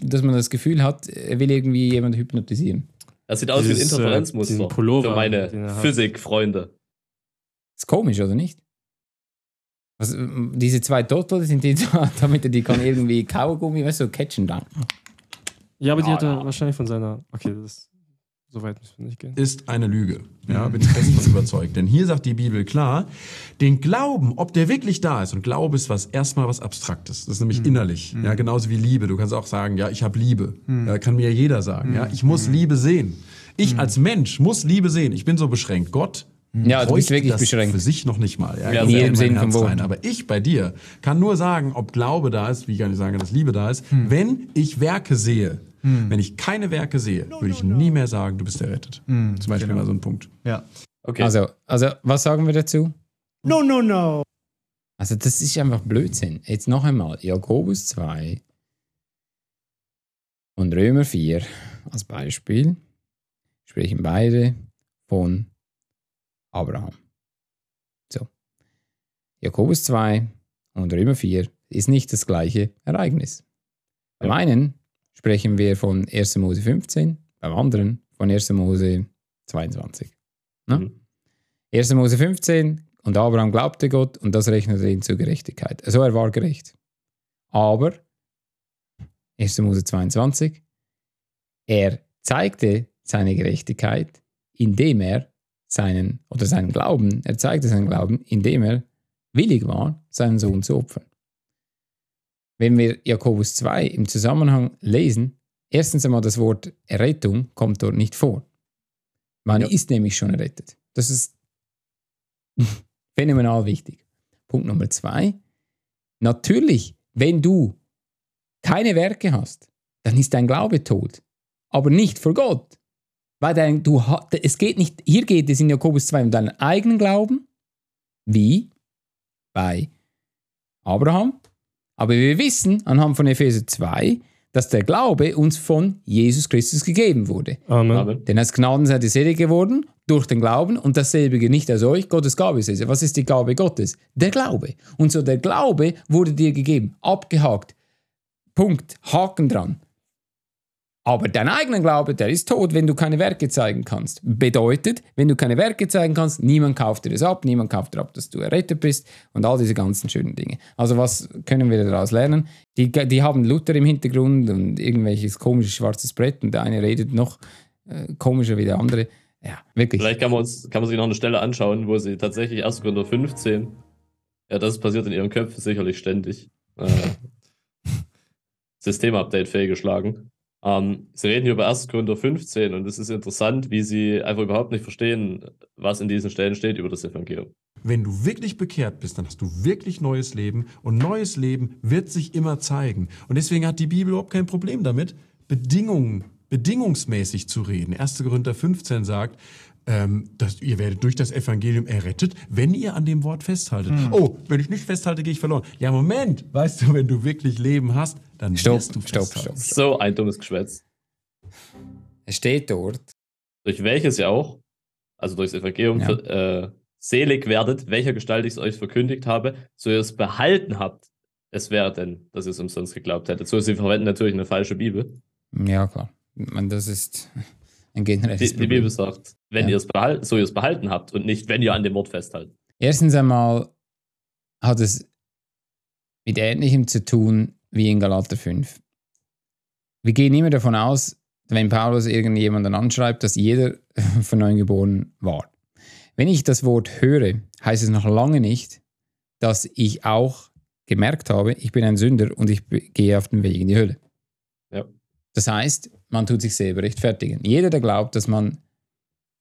dass man das Gefühl hat, er will irgendwie jemanden hypnotisieren? Das sieht aus wie ein äh, Interferenzmuster Pullover, für meine. Physikfreunde. Ist komisch, oder nicht? Was, äh, diese zwei Doppel sind die da, damit er die kann irgendwie Kaugummi, weißt du, so catchen dann. Ja, aber die Ja, hat er ja. wahrscheinlich von seiner. Okay, das so weit müssen wir nicht gehen. ist eine Lüge. Ja, bin ich fest von überzeugt. Denn hier sagt die Bibel klar, den Glauben, ob der wirklich da ist, und Glaube ist was erstmal was Abstraktes. Das ist nämlich innerlich. Ja, genauso wie Liebe. Du kannst auch sagen, ja, ich habe Liebe. Ja, kann mir ja jeder sagen. Ja, ich muss Liebe sehen. Ich als Mensch muss Liebe sehen. Ich bin so beschränkt. Gott Ja, du bist wirklich das beschränkt. für sich noch nicht mal. Ja, Ja, in jedem Sinn Wort. rein. Aber ich bei dir kann nur sagen, ob Glaube da ist, wie kann ich sagen, dass Liebe da ist, wenn ich Werke sehe. Wenn ich keine Werke sehe, würde ich nie mehr sagen, du bist errettet. Zum Beispiel mal so ein Punkt. Ja. Okay. Also, also, was sagen wir dazu? No, no, no. Also, das ist einfach Blödsinn. Jetzt noch einmal, Jakobus 2 und Römer 4 als Beispiel sprechen beide von Abraham. So. Jakobus 2 und Römer 4 ist nicht das gleiche Ereignis. Beim Ja. einen sprechen wir von 1. Mose 15, beim anderen von 1. Mose 22. Ne? Mhm. 1. Mose 15 und Abraham glaubte Gott und das rechnete ihn zur Gerechtigkeit. Also er war gerecht. Aber 1. Mose 22, er zeigte seine Gerechtigkeit, indem er seinen oder seinen Glauben, er zeigte seinen Glauben, indem er willig war, seinen Sohn zu opfern. Wenn wir Jakobus 2 im Zusammenhang lesen, erstens einmal das Wort Errettung kommt dort nicht vor. Man Ja. ist nämlich schon errettet. Das ist phänomenal wichtig. Punkt Nummer zwei. Natürlich, wenn du keine Werke hast, dann ist dein Glaube tot. Aber nicht vor Gott. Weil dein, du, es geht nicht, hier geht es in Jakobus 2 um deinen eigenen Glauben, wie bei Abraham. Aber wir wissen anhand von Epheser 2, dass der Glaube uns von Jesus Christus gegeben wurde. Amen. Amen. Denn als Gnaden seid ihr selig geworden durch den Glauben und dasselbe nicht aus euch, Gottes Gabe ist es. Was ist die Gabe Gottes? Der Glaube. Und so der Glaube wurde dir gegeben, abgehakt. Punkt, Haken dran. Aber dein eigener Glaube, der ist tot, wenn du keine Werke zeigen kannst. Bedeutet, wenn du keine Werke zeigen kannst, niemand kauft dir das ab, niemand kauft dir ab, dass du errettet bist und all diese ganzen schönen Dinge. Also was können wir daraus lernen? Die, die haben Luther im Hintergrund und irgendwelches komisches schwarzes Brett und der eine redet noch äh, komischer wie der andere. Ja, wirklich. Vielleicht kann man, uns, kann man sich noch eine Stelle anschauen, wo sie tatsächlich 1. Korinther 15, ja, das passiert in ihren Köpfen sicherlich ständig, äh, Systemupdate fehlgeschlagen. Ähm, sie reden hier über 1. Korinther 15 und es ist interessant, wie sie einfach überhaupt nicht verstehen, was in diesen Stellen steht über das Evangelium. Wenn du wirklich bekehrt bist, dann hast du wirklich neues Leben und neues Leben wird sich immer zeigen. Und deswegen hat die Bibel überhaupt kein Problem damit, Bedingungen, bedingungsmäßig zu reden. 1. Korinther 15 sagt, ähm, dass ihr werdet durch das Evangelium errettet, wenn ihr an dem Wort festhaltet. Oh, wenn ich nicht festhalte, gehe ich verloren. Ja, Moment, weißt du, wenn du wirklich Leben hast, dann Stopp, wirst du stopp, festhalten. stopp. So ein dummes Geschwätz. Es steht dort, Durch welches ihr auch, also durchs Evangelium, Ja. äh, selig werdet, welcher Gestalt ich es euch verkündigt habe, so ihr es behalten habt. Es wäre denn, dass ihr es umsonst geglaubt hättet. So, sie verwenden natürlich eine falsche Bibel. ja klar, meine, das ist ein generelles Die, die Problem. Bibel sagt, wenn Ja. ihr es behalten, so ihr es behalten habt und nicht, wenn ihr an dem Wort festhaltet. Erstens einmal hat es mit Ähnlichem zu tun wie in Galater 5. Wir gehen immer davon aus, wenn Paulus irgendjemanden anschreibt, dass jeder von neuem geboren war. Wenn ich das Wort höre, heißt es noch lange nicht, dass ich auch gemerkt habe, ich bin ein Sünder und ich gehe auf den Weg in die Hölle. Ja. Das heißt, man tut sich selber rechtfertigen. Jeder, der glaubt, dass man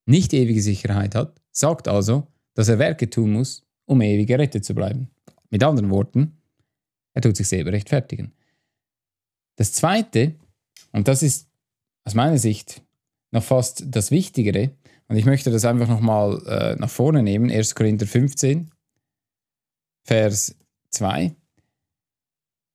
nicht ewige Sicherheit hat, sagt also, dass er Werke tun muss, um ewig gerettet zu bleiben. Mit anderen Worten, er tut sich selber rechtfertigen. Das Zweite, und das ist aus meiner Sicht noch fast das Wichtigere, und ich möchte das einfach nochmal äh, nach vorne nehmen, 1. Korinther 15, Vers 2.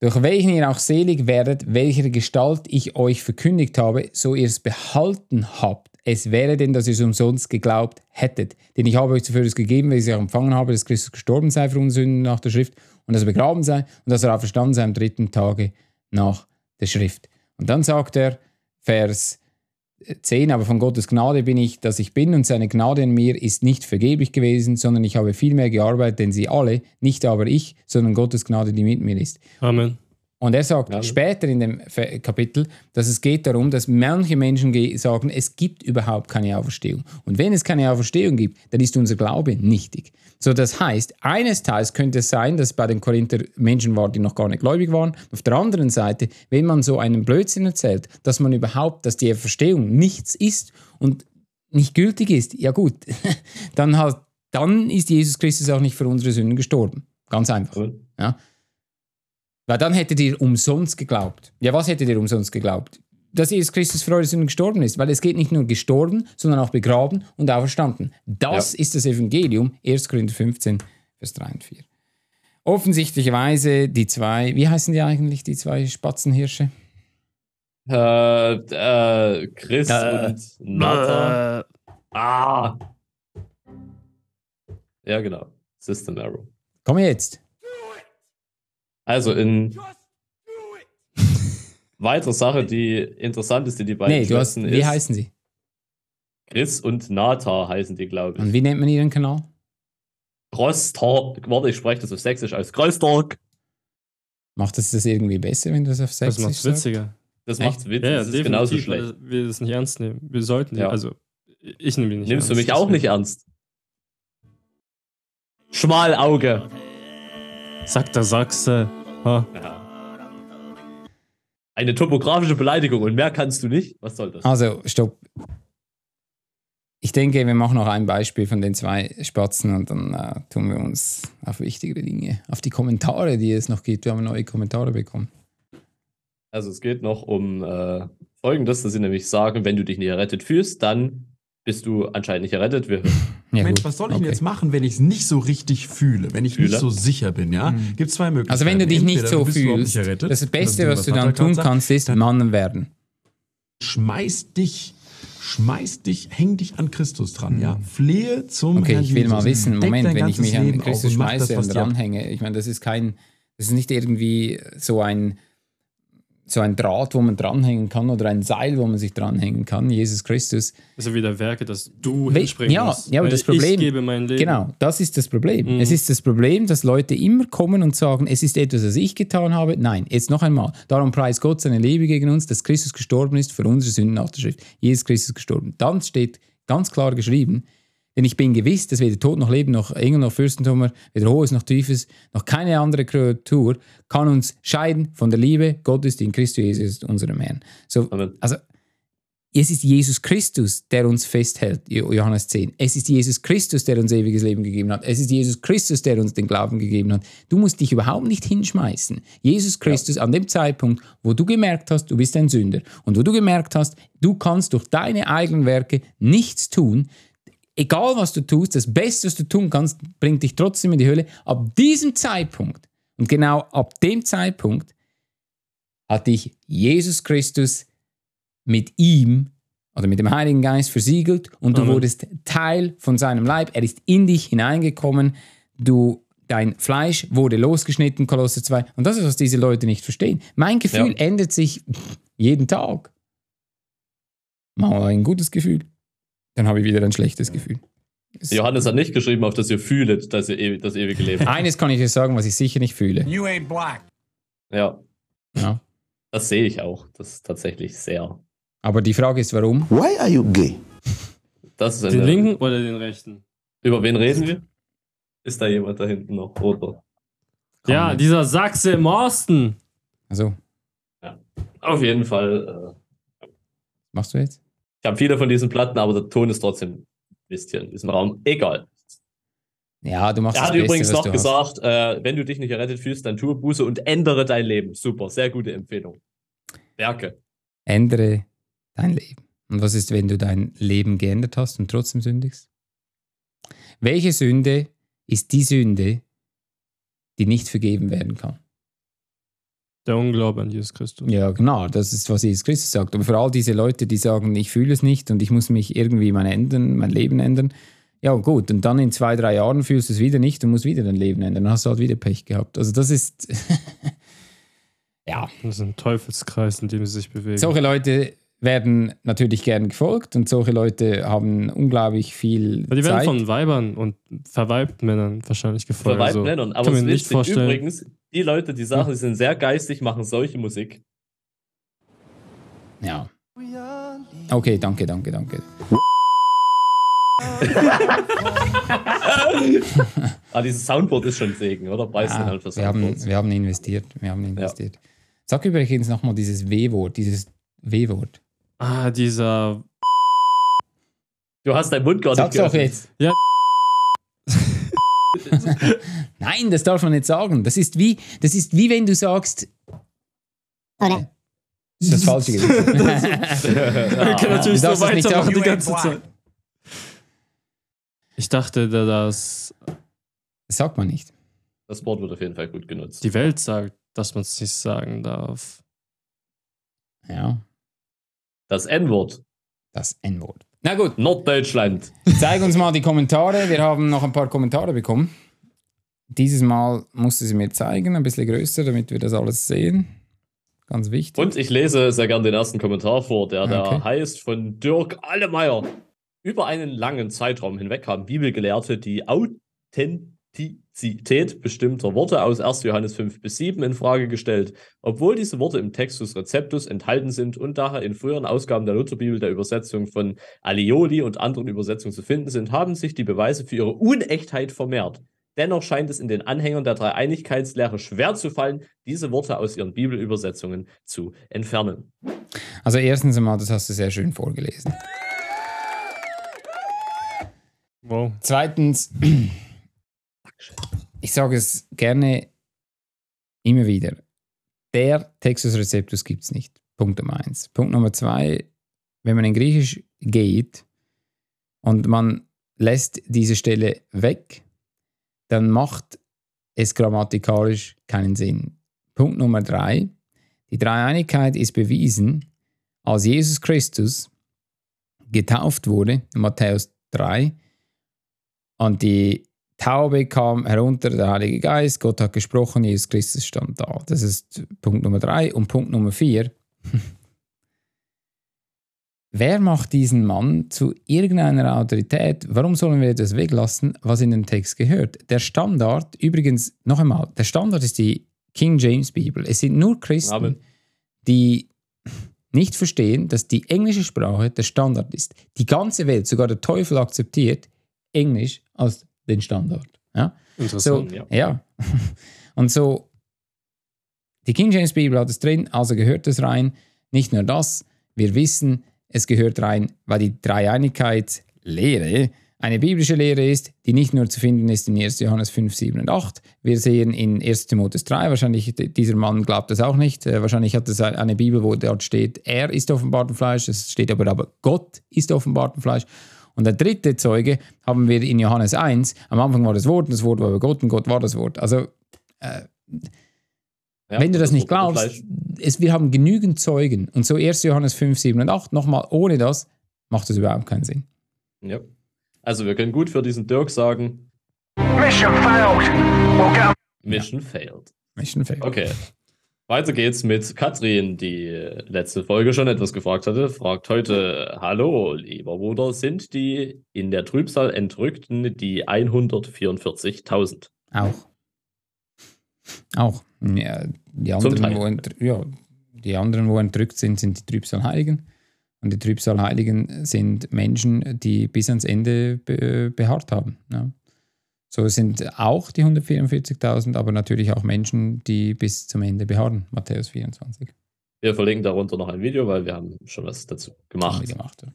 Durch welchen ihr auch selig werdet, welcher Gestalt ich euch verkündigt habe, so ihr es behalten habt. Es wäre denn, dass ihr es umsonst geglaubt hättet. Denn ich habe euch zuvor das gegeben, weil ich es auch empfangen habe, dass Christus gestorben sei für unsere Sünden nach der Schrift und dass er begraben sei und dass er auferstanden sei am dritten Tage nach der Schrift. Und dann sagt er, Vers 10, aber von Gottes Gnade bin ich, dass ich bin und seine Gnade in mir ist nicht vergeblich gewesen, sondern ich habe viel mehr gearbeitet, denn sie alle, nicht aber ich, sondern Gottes Gnade, die mit mir ist. Amen. Und er sagt Ja. später in dem Kapitel, dass es geht darum, dass manche Menschen ge- sagen, es gibt überhaupt keine Auferstehung. Und wenn es keine Auferstehung gibt, dann ist unser Glaube nichtig. So, das heißt, eines Teils könnte es sein, dass bei den Korinther Menschen war, die noch gar nicht gläubig waren. Auf der anderen Seite, wenn man so einen Blödsinn erzählt, dass man überhaupt, dass die Auferstehung nichts ist und nicht gültig ist, ja gut, dann, halt, dann ist Jesus Christus auch nicht für unsere Sünden gestorben. Ganz einfach. Amen. Ja. Weil dann hättet ihr umsonst geglaubt. Ja, was hättet ihr umsonst geglaubt? Dass Jesus Christus für eure Sünden gestorben ist. Weil es geht nicht nur gestorben, sondern auch begraben und auferstanden. Das ist das Evangelium, 1. Korinther 15, Vers 3 und 4. Offensichtlicherweise die zwei, wie heißen die eigentlich, die zwei Spatzenhirsche? Äh, äh, Chris Äh. und Nathan. Ah! Ja, genau. System Error. Komm jetzt. Also in weitere Sache, die interessant ist, die die beiden Nee, du hast, wie ist, heißen sie? Chris und Nata heißen die, glaube Und ich. wie nennt man ihren Kanal? Crosstalk. Warte, ich spreche das auf Sächsisch als Crosstalk. Macht es das irgendwie besser, wenn du das auf Das Sächsisch macht's sagst? witziger. Das Echt? macht's witzig. Ja, ja, das ist genauso schlecht. weil wir das nicht ernst nehmen. Wir sollten Ja. also ich nehme die nicht Nimmst du ernst. mich auch nicht ernst? Schmalauge. Sagt der Sachse. Ha. Eine topografische Beleidigung und mehr kannst du nicht? Was soll das? Also, stopp. Ich denke, wir machen noch ein Beispiel von den zwei Spatzen und dann äh, tun wir uns auf wichtigere Dinge, auf die Kommentare, die es noch gibt. Wir haben neue Kommentare bekommen. Also es geht noch um äh, Folgendes, dass sie nämlich sagen, wenn du dich nicht errettet fühlst, dann bist du anscheinend nicht errettet. Wir, Ja, Mensch, gut. was soll ich Okay. denn jetzt machen, wenn ich es nicht so richtig fühle, wenn ich Fühle? nicht so sicher bin, ja? Gibt zwei Möglichkeiten. Also, wenn du dich nicht Entweder so bist überhaupt fühlst, nicht errettet, das das Beste, Ding, was du dann tun kannst, ist dann Mann werden. schmeiß dich, schmeiß dich, häng dich an Christus dran, ja. Flehe zum Okay, Herrn ich will mal wissen, Moment, wenn ich mich an Leben auf Christus und schmeiße das, was und dranhänge, ich meine, das ist kein, das ist nicht irgendwie so ein, so ein Draht, wo man dranhängen kann oder ein Seil, wo man sich dranhängen kann, Jesus Christus. Ja wieder Werke, dass du hinspringen ja, musst. ja, aber das Problem, Ich gebe mein Leben. Genau, das ist das Problem. Mhm. Es ist das Problem, dass Leute immer kommen und sagen, es ist etwas, was ich getan habe. Nein, jetzt noch einmal. Darum preist Gott seine Liebe gegen uns, dass Christus gestorben ist für unsere Sünden nach der Schrift. Jesus Christus gestorben. Dann steht ganz klar geschrieben, denn ich bin gewiss, dass weder Tod noch Leben noch Engel noch Fürstentum, weder Hohes noch Tiefes, noch keine andere Kreatur kann uns scheiden von der Liebe Gottes, die in Christus Jesus unserem Herrn. So, Amen. also es ist Jesus Christus, der uns festhält, Jo- Johannes 10. Es ist Jesus Christus, der uns ewiges Leben gegeben hat. Es ist Jesus Christus, der uns den Glauben gegeben hat. Du musst dich überhaupt nicht hinschmeißen. Jesus Christus an dem Zeitpunkt, wo du gemerkt hast, du bist ein Sünder und wo du gemerkt hast, du kannst durch deine eigenen Werke nichts tun, egal was du tust, das Beste, was du tun kannst, bringt dich trotzdem in die Hölle. Ab diesem Zeitpunkt und genau ab dem Zeitpunkt hat dich Jesus Christus mit ihm oder mit dem Heiligen Geist versiegelt und du Amen. wurdest Teil von seinem Leib. Er ist in dich hineingekommen. Du, dein Fleisch wurde losgeschnitten, Kolosser 2. Und das ist, was diese Leute nicht verstehen. Mein Gefühl Ja. ändert sich jeden Tag. Mal ein gutes Gefühl, dann habe ich wieder ein schlechtes Gefühl. Es- Johannes hat nicht geschrieben, auf das ihr fühlet, dass ihr das ewige Leben. Eines kann ich dir sagen, was ich sicher nicht fühle. You ain't black. ja, Ja. das sehe ich auch. Das ist tatsächlich sehr. Aber die Frage ist, warum? Why are you gay? Das ist Den linken oder den rechten? Über wen reden wir? Ist da jemand da hinten noch? Oder? Ja, dieser Sachse im Osten. Also, Auf jeden Fall. Äh, machst du jetzt? Ich habe viele von diesen Platten, aber der Ton ist trotzdem Mist hier in diesem Raum. Egal. Ja, du machst Er hat Beste, übrigens noch gesagt, äh, wenn du dich nicht errettet fühlst, dann tue Buße und ändere dein Leben. Super, sehr gute Empfehlung. Werke. Ändere dein Leben. Und was ist, wenn du dein Leben geändert hast und trotzdem sündigst? Welche Sünde ist die Sünde, die nicht vergeben werden kann? Der Unglaube an Jesus Christus. Ja, genau, das ist, was Jesus Christus sagt. Aber für all diese Leute, die sagen, ich fühle es nicht und ich muss mich irgendwie mein, ändern, mein Leben ändern, ja gut, und dann in zwei, drei Jahren fühlst du es wieder nicht und musst wieder dein Leben ändern. Dann hast du halt wieder Pech gehabt. Also das ist, ja, Das ist ein Teufelskreis, in dem sie sich bewegen. Solche Leute werden natürlich gern gefolgt und solche Leute haben unglaublich viel Ja, die werden Zeit. von Weibern und verweibten Männern wahrscheinlich gefolgt. Verweibt Also, Männern. Aber kann es nicht vorstellen. Übrigens, die Leute, die sagen, sie sind sehr geistig, machen solche Musik. ja. Okay, danke, danke, danke. Ah, dieses Soundboard ist schon Segen, oder? Preis Ah, halt für wir, haben, wir haben investiert. Wir haben investiert. Sag übrigens nochmal dieses W-Wort, dieses W-Wort. Ah, dieser. Du hast deinen Mund gar Sag's nicht doch jetzt. Ja. Nein, das darf man nicht sagen. Das ist wie, das ist wie wenn du sagst. Oder? Das ist das Falsche gewesen. Wir können natürlich so das nicht weitermachen sagen. die ganze. Zeit. Ich dachte, da- dass Das sagt man nicht. Das Wort wird auf jeden Fall gut genutzt. die Welt sagt, dass man es nicht sagen darf. Ja, Das N-Wort. das N-Wort. Na gut, Norddeutschland. zeig uns mal die Kommentare. Wir haben noch ein paar Kommentare bekommen. Dieses Mal musste sie mir zeigen, ein bisschen größer, damit wir das alles sehen. Ganz wichtig. Und ich lese sehr gern den ersten Kommentar vor, der Okay. da heißt von Dirk Allemeyer. Über einen langen Zeitraum hinweg haben Bibelgelehrte die Authentizität bestimmter Worte aus 1. Johannes 5 bis 7 in Frage gestellt, obwohl diese Worte im Textus Receptus enthalten sind und daher in früheren Ausgaben der Lutherbibel der Übersetzung von Alioli und anderen Übersetzungen zu finden sind, haben sich die Beweise für ihre Unechtheit vermehrt. Dennoch scheint es in den Anhängern der Dreieinigkeitslehre schwer zu fallen, diese Worte aus ihren Bibelübersetzungen zu entfernen. Also erstens einmal, das hast du sehr schön vorgelesen. Wow. Zweitens, ich sage es gerne immer wieder, der Textus Receptus gibt es nicht. Punkt Nummer eins. Punkt Nummer zwei, wenn man in Griechisch geht und man lässt diese Stelle weg, dann macht es grammatikalisch keinen Sinn. Punkt Nummer drei, die Dreieinigkeit ist bewiesen, als Jesus Christus getauft wurde, in Matthäus 3. Und die Taube kam herunter, der Heilige Geist, Gott hat gesprochen, Jesus Christus stand da. Das ist Punkt Nummer 3. Und Punkt Nummer 4. Wer macht diesen Mann zu irgendeiner Autorität? Warum sollen wir das weglassen, was in den Text gehört? Der Standard, übrigens, noch einmal, der Standard ist die King James Bibel. Es sind nur Christen, Amen. die nicht verstehen, dass die englische Sprache der Standard ist. Die ganze Welt, sogar der Teufel akzeptiert Englisch als den Standard. Ja? So, Interessant. ja. ja. Und so, die King James Bibel hat es drin, also gehört es rein. Nicht nur das, wir wissen, es gehört rein, weil die Dreieinigkeitslehre eine biblische Lehre ist, die nicht nur zu finden ist in 1. Johannes 5, 7 und 8. Wir sehen in 1. Timotheus 3, wahrscheinlich dieser Mann glaubt das auch nicht. Äh, Wahrscheinlich hat es eine Bibel, wo dort steht, er ist offenbart im Fleisch. Es steht aber, aber Gott ist offenbart im Fleisch. Und der dritte Zeuge haben wir in Johannes 1. Am Anfang war das Wort und das Wort war bei Gott und Gott war das Wort. Also Ja, wenn du das nicht glaubst, es, wir haben genügend Zeugen. Und so 1. Johannes 5, 7 und 8, nochmal, ohne das macht das überhaupt keinen Sinn. Ja. Also wir können gut für diesen Dirk sagen, Mission failed. Mission failed. Mission failed. Okay. Weiter geht's mit Katrin, die letzte Folge schon etwas gefragt hatte. Fragt heute: Hallo, lieber Bruder, sind die in der Trübsal Entrückten die 144.000? Auch. Auch. Ja, die, anderen, wo entr- ja, die anderen, wo entrückt sind, sind die Trübsalheiligen. Und die Trübsalheiligen sind Menschen, die bis ans Ende be beharrt haben. Ja. So sind auch die 144.000, aber natürlich auch Menschen, die bis zum Ende beharren. Matthäus 24. Wir verlinken darunter noch ein Video, weil wir haben schon was dazu gemacht. gemacht. Ja.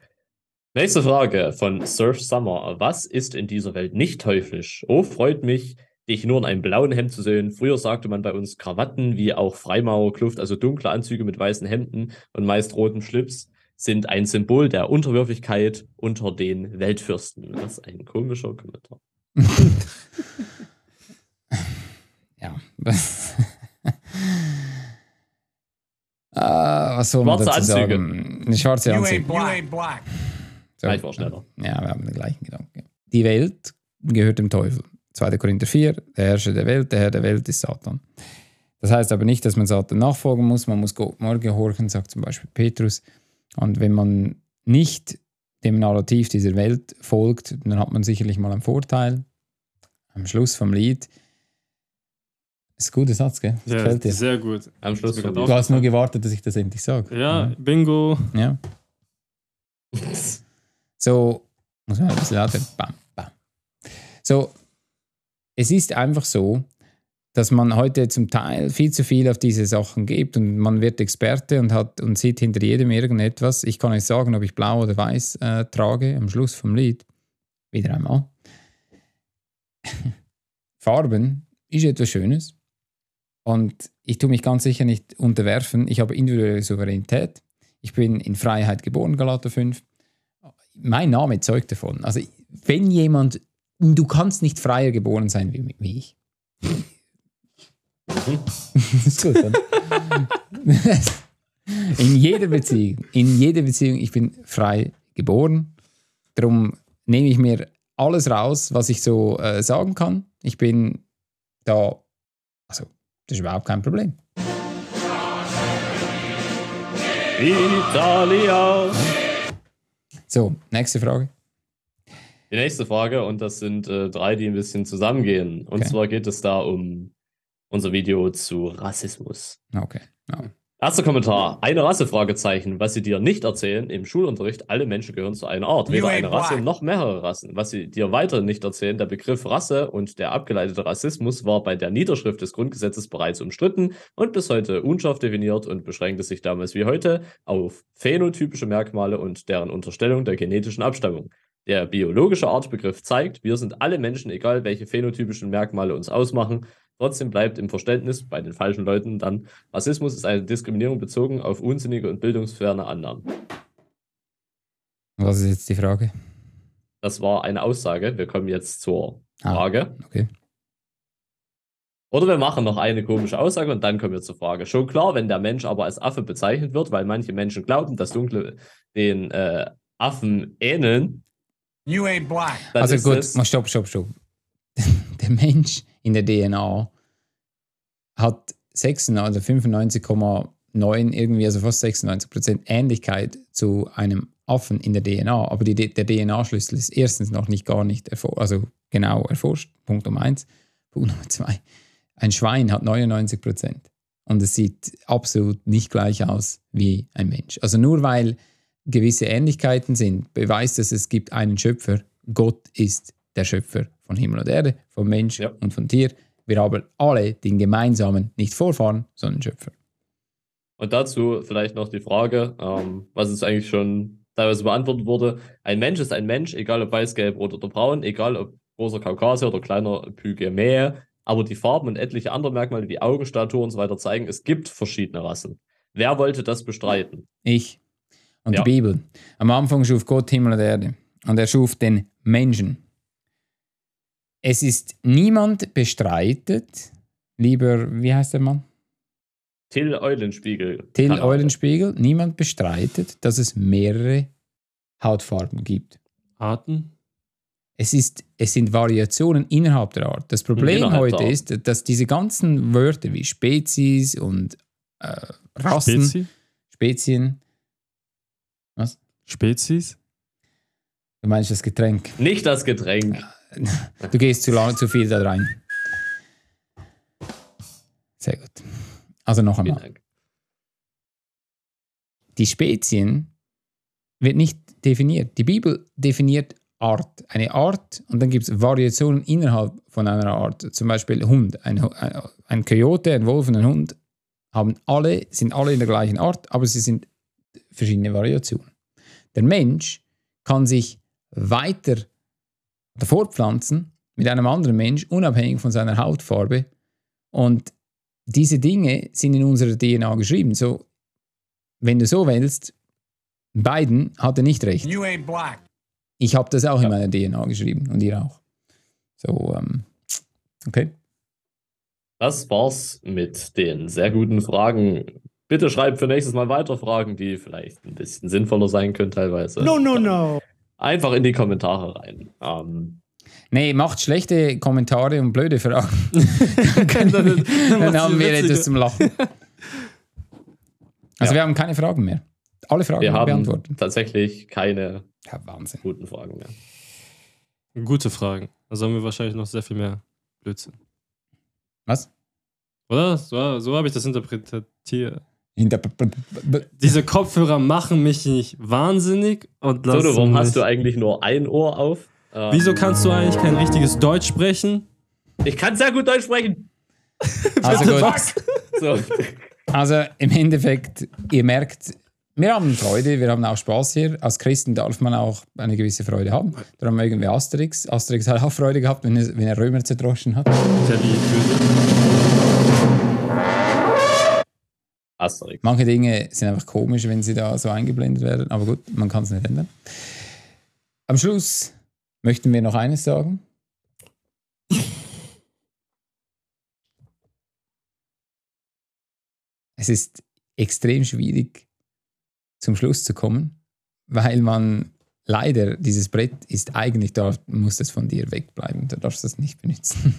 Nächste Frage von Surf Summer. Was ist in dieser Welt nicht teuflisch? Oh, freut mich, dich nur in einem blauen Hemd zu sehen. Früher sagte man bei uns Krawatten wie auch Freimaurerkluft, also dunkle Anzüge mit weißen Hemden und meist rotem Schlips, sind ein Symbol der Unterwürfigkeit unter den Weltfürsten. Das ist ein komischer Kommentar. Ja. ah, was soll man Schwarze dazu Anzüge. sagen? Eine schwarze You Anzüge. ain't black. You ain't black. So. Ja, wir haben den gleichen Gedanken. Die Welt gehört dem Teufel. 2. Korinther 4, der Herrscher der Welt, der Herr der Welt ist Satan. Das heißt aber nicht, dass man Satan nachfolgen muss, man muss Gott mal gehorchen, sagt zum Beispiel Petrus. Und wenn man nicht dem Narrativ dieser Welt folgt, dann hat man sicherlich mal einen Vorteil. Am Schluss vom Lied. ist ein guter Satz, gell? Das Ja, gefällt dir. sehr gut. Am Schluss Du hast nur gewartet, dass ich das endlich sage. Ja, Bingo. Ja. So, muss man ein bisschen lauter. Bam, bam. So, es ist einfach so, dass man heute zum Teil viel zu viel auf diese Sachen gibt und man wird Experte und hat und sieht hinter jedem irgendetwas. Ich kann euch sagen, ob ich blau oder weiß äh, trage am Schluss vom Lied. Wieder einmal. Farben ist etwas Schönes und ich tue mich ganz sicher nicht unterwerfen. Ich habe individuelle Souveränität. Ich bin in Freiheit geboren, Galater 5. Mein Name zeugt davon. Also, wenn jemand, du kannst nicht freier geboren sein wie, wie ich. Das ist gut, in jeder Beziehung, in jeder Beziehung, ich bin frei geboren. Darum nehme ich mir alles raus, was ich so äh, sagen kann. Ich bin da, also, das ist überhaupt kein Problem. Italia. So, nächste Frage. Die nächste Frage, und das sind äh, drei, die ein bisschen zusammengehen. Und Okay. zwar geht es da um unser Video zu Rassismus. Okay. Ja. Erster Kommentar. Eine Rasse, Fragezeichen. Was sie dir nicht erzählen, im Schulunterricht, alle Menschen gehören zu einer Art. Weder eine Rasse noch mehrere Rassen. Was sie dir weiterhin nicht erzählen, der Begriff Rasse und der abgeleitete Rassismus war bei der Niederschrift des Grundgesetzes bereits umstritten und bis heute unscharf definiert und beschränkte sich damals wie heute auf phänotypische Merkmale und deren Unterstellung der genetischen Abstammung. Der biologische Artbegriff zeigt, wir sind alle Menschen, egal welche phänotypischen Merkmale uns ausmachen. Trotzdem bleibt im Verständnis bei den falschen Leuten dann, Rassismus ist eine Diskriminierung bezogen auf unsinnige und bildungsferne Annahmen. Was ist jetzt die Frage? Das war eine Aussage. Wir kommen jetzt zur Ah. Frage. Okay. Oder wir machen noch eine komische Aussage und dann kommen wir zur Frage. Schon klar, wenn der Mensch aber als Affe bezeichnet wird, weil manche Menschen glauben, dass Dunkle den äh, Affen ähneln, You ain't black. also ist gut, mal stopp, stopp, stopp. Der Mensch in der DNA hat 96 oder 95,9 irgendwie, also fast 96 Prozent Ähnlichkeit zu einem Affen in der DNA. Aber die, der DNA-Schlüssel ist erstens noch nicht gar nicht erforscht, also genau erforscht. Punkt Nummer eins. Punkt Nummer zwei. Ein Schwein hat 99 Prozent. Und es sieht absolut nicht gleich aus wie ein Mensch. Also nur weil gewisse Ähnlichkeiten sind, beweist es, es gibt einen Schöpfer. Gott ist der Schöpfer von Himmel und Erde, von Mensch Ja. und von Tier. Wir haben alle den gemeinsamen, nicht Vorfahren, sondern Schöpfer. Und dazu vielleicht noch die Frage, ähm, was es eigentlich schon teilweise beantwortet wurde. Ein Mensch ist ein Mensch, egal ob weiß, gelb, rot oder braun, egal ob großer Kaukasier oder kleiner Pygmäe. Aber die Farben und etliche andere Merkmale wie Auge, Statur und so weiter zeigen, es gibt verschiedene Rassen. Wer wollte das bestreiten? Ich und Ja. die Bibel. Am Anfang schuf Gott Himmel und Erde und er schuf den Menschen. Es ist niemand bestreitet, lieber, wie heißt der Mann? Till Eulenspiegel. Till. Eulenspiegel, niemand bestreitet, dass es mehrere Hautfarben gibt. Arten? Es, ist, es sind Variationen innerhalb der Art. Das Problem Innerhalb heute ist, dass diese ganzen Wörter wie Spezies und äh, Rassen, Spezi? Spezien, Spezies? du meinst das Getränk. Nicht das Getränk. Du gehst zu lange zu viel da rein. Sehr gut. Also noch einmal. Die Spezien wird nicht definiert. Die Bibel definiert Art. Eine Art und dann gibt es Variationen innerhalb von einer Art. Zum Beispiel Hund. Ein, ein, ein Coyote, ein Wolf und ein Hund haben alle, sind alle in der gleichen Art, aber sie sind verschiedene Variationen. Der Mensch kann sich weiter oder fortpflanzen mit einem anderen Mensch, unabhängig von seiner Hautfarbe. Und diese Dinge sind in unserer DNA geschrieben. So, wenn du so willst, Biden hatte nicht recht. You ain't black. Ich habe das auch in meiner DNA geschrieben und ihr auch. So, ähm, okay. Das war's mit den sehr guten Fragen. Bitte schreibt für nächstes Mal weiter Fragen, die vielleicht ein bisschen sinnvoller sein können teilweise. No, no, no. Einfach in die Kommentare rein. Ähm, Nee, macht schlechte Kommentare und blöde Fragen. dann, Dann- dann haben wir etwas zum Lachen. Also Ja. wir haben keine Fragen mehr. Alle Fragen wir haben beantwortet. tatsächlich keine Ja, Wahnsinn. guten Fragen mehr. Gute Fragen. Also haben wir wahrscheinlich noch sehr viel mehr Blödsinn. Was? Oder? So, so habe ich das interpretiert. Hinter Diese Kopfhörer machen mich nicht wahnsinnig und lassen Sono, warum mich. hast du eigentlich nur ein Ohr auf? Ähm, Wieso kannst du eigentlich kein richtiges Deutsch sprechen? Ich kann sehr gut Deutsch sprechen. Also gut. So. Also im Endeffekt, ihr merkt, wir haben Freude, wir haben auch Spaß hier. Als Christen darf man auch eine gewisse Freude haben. Darum mögen wir Asterix. Asterix hat auch Freude gehabt, wenn er, wenn er Römer zerdroschen hat. Asterix. Manche Dinge sind einfach komisch, wenn sie da so eingeblendet werden. Aber gut, man kann es nicht ändern. Am Schluss möchten wir noch eines sagen. Es ist extrem schwierig, zum Schluss zu kommen, weil man leider, dieses Brett ist eigentlich da, muss das von dir wegbleiben. Du darfst das nicht benutzen.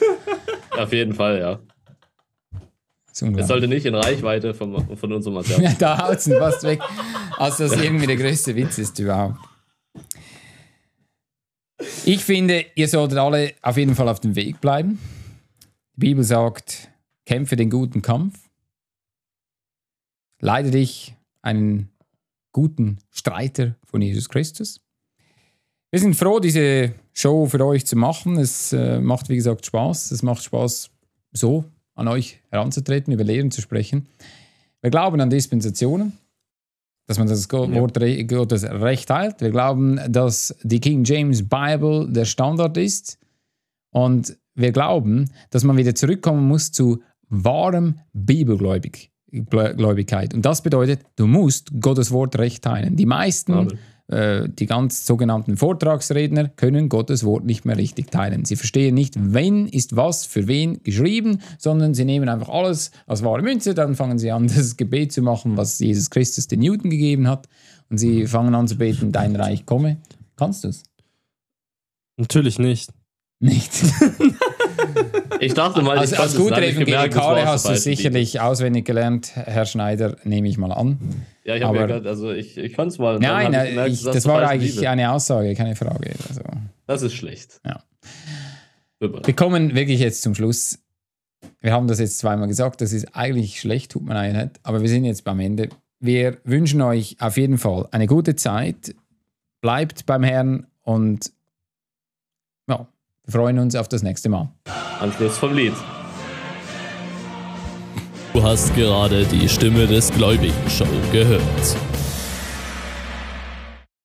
Auf jeden Fall, ja. Das Es sollte nicht in Reichweite vom, von unserem Material. Ja, da haut es fast weg. Als das irgendwie der größte Witz ist überhaupt. Ich finde, ihr solltet alle auf jeden Fall auf dem Weg bleiben. Die Bibel sagt, kämpfe den guten Kampf. Leide dich einen guten Streiter von Jesus Christus. Wir sind froh, diese Show für euch zu machen. Es äh, macht, wie gesagt, Spaß. Es macht Spaß, so an euch heranzutreten, über Lehren zu sprechen. Wir glauben an Dispensationen, dass man das Ja. Wort Re- Gottes recht teilt. Wir glauben, dass die King James Bible der Standard ist. Und wir glauben, dass man wieder zurückkommen muss zu wahrem Bibelgläubig. Glä- Gläubigkeit. Und das bedeutet, du musst Gottes Wort recht teilen. Die meisten, Amen. Äh, die ganz sogenannten Vortragsredner, können Gottes Wort nicht mehr richtig teilen. Sie verstehen nicht, wenn ist was für wen geschrieben, sondern sie nehmen einfach alles als wahre Münze, dann fangen sie an, das Gebet zu machen, was Jesus Christus den Juden gegeben hat. und sie fangen an zu beten, dein Reich komme, kannst du es? Natürlich nicht. Nicht. Ich dachte mal, Also ich als es guter Evangelikale hast du sicherlich auswendig gelernt, Herr Schneider, nehme ich mal an. Ja, ich habe ja grad, also ich, ich konnte es mal. Nein, hab äh, gemerkt, ich, das war eigentlich Bibel. eine Aussage, keine Frage. Also, Das ist schlecht. Ja. Wir kommen wirklich jetzt zum Schluss. Wir haben das jetzt zweimal gesagt, das ist eigentlich schlecht, tut mir leid, aber wir sind jetzt beim Ende. Wir wünschen euch auf jeden Fall eine gute Zeit. Bleibt beim Herrn und ja, wir freuen uns auf das nächste Mal. Anschluss vom Lied. Du hast gerade die Stimme des Gläubigen Show gehört.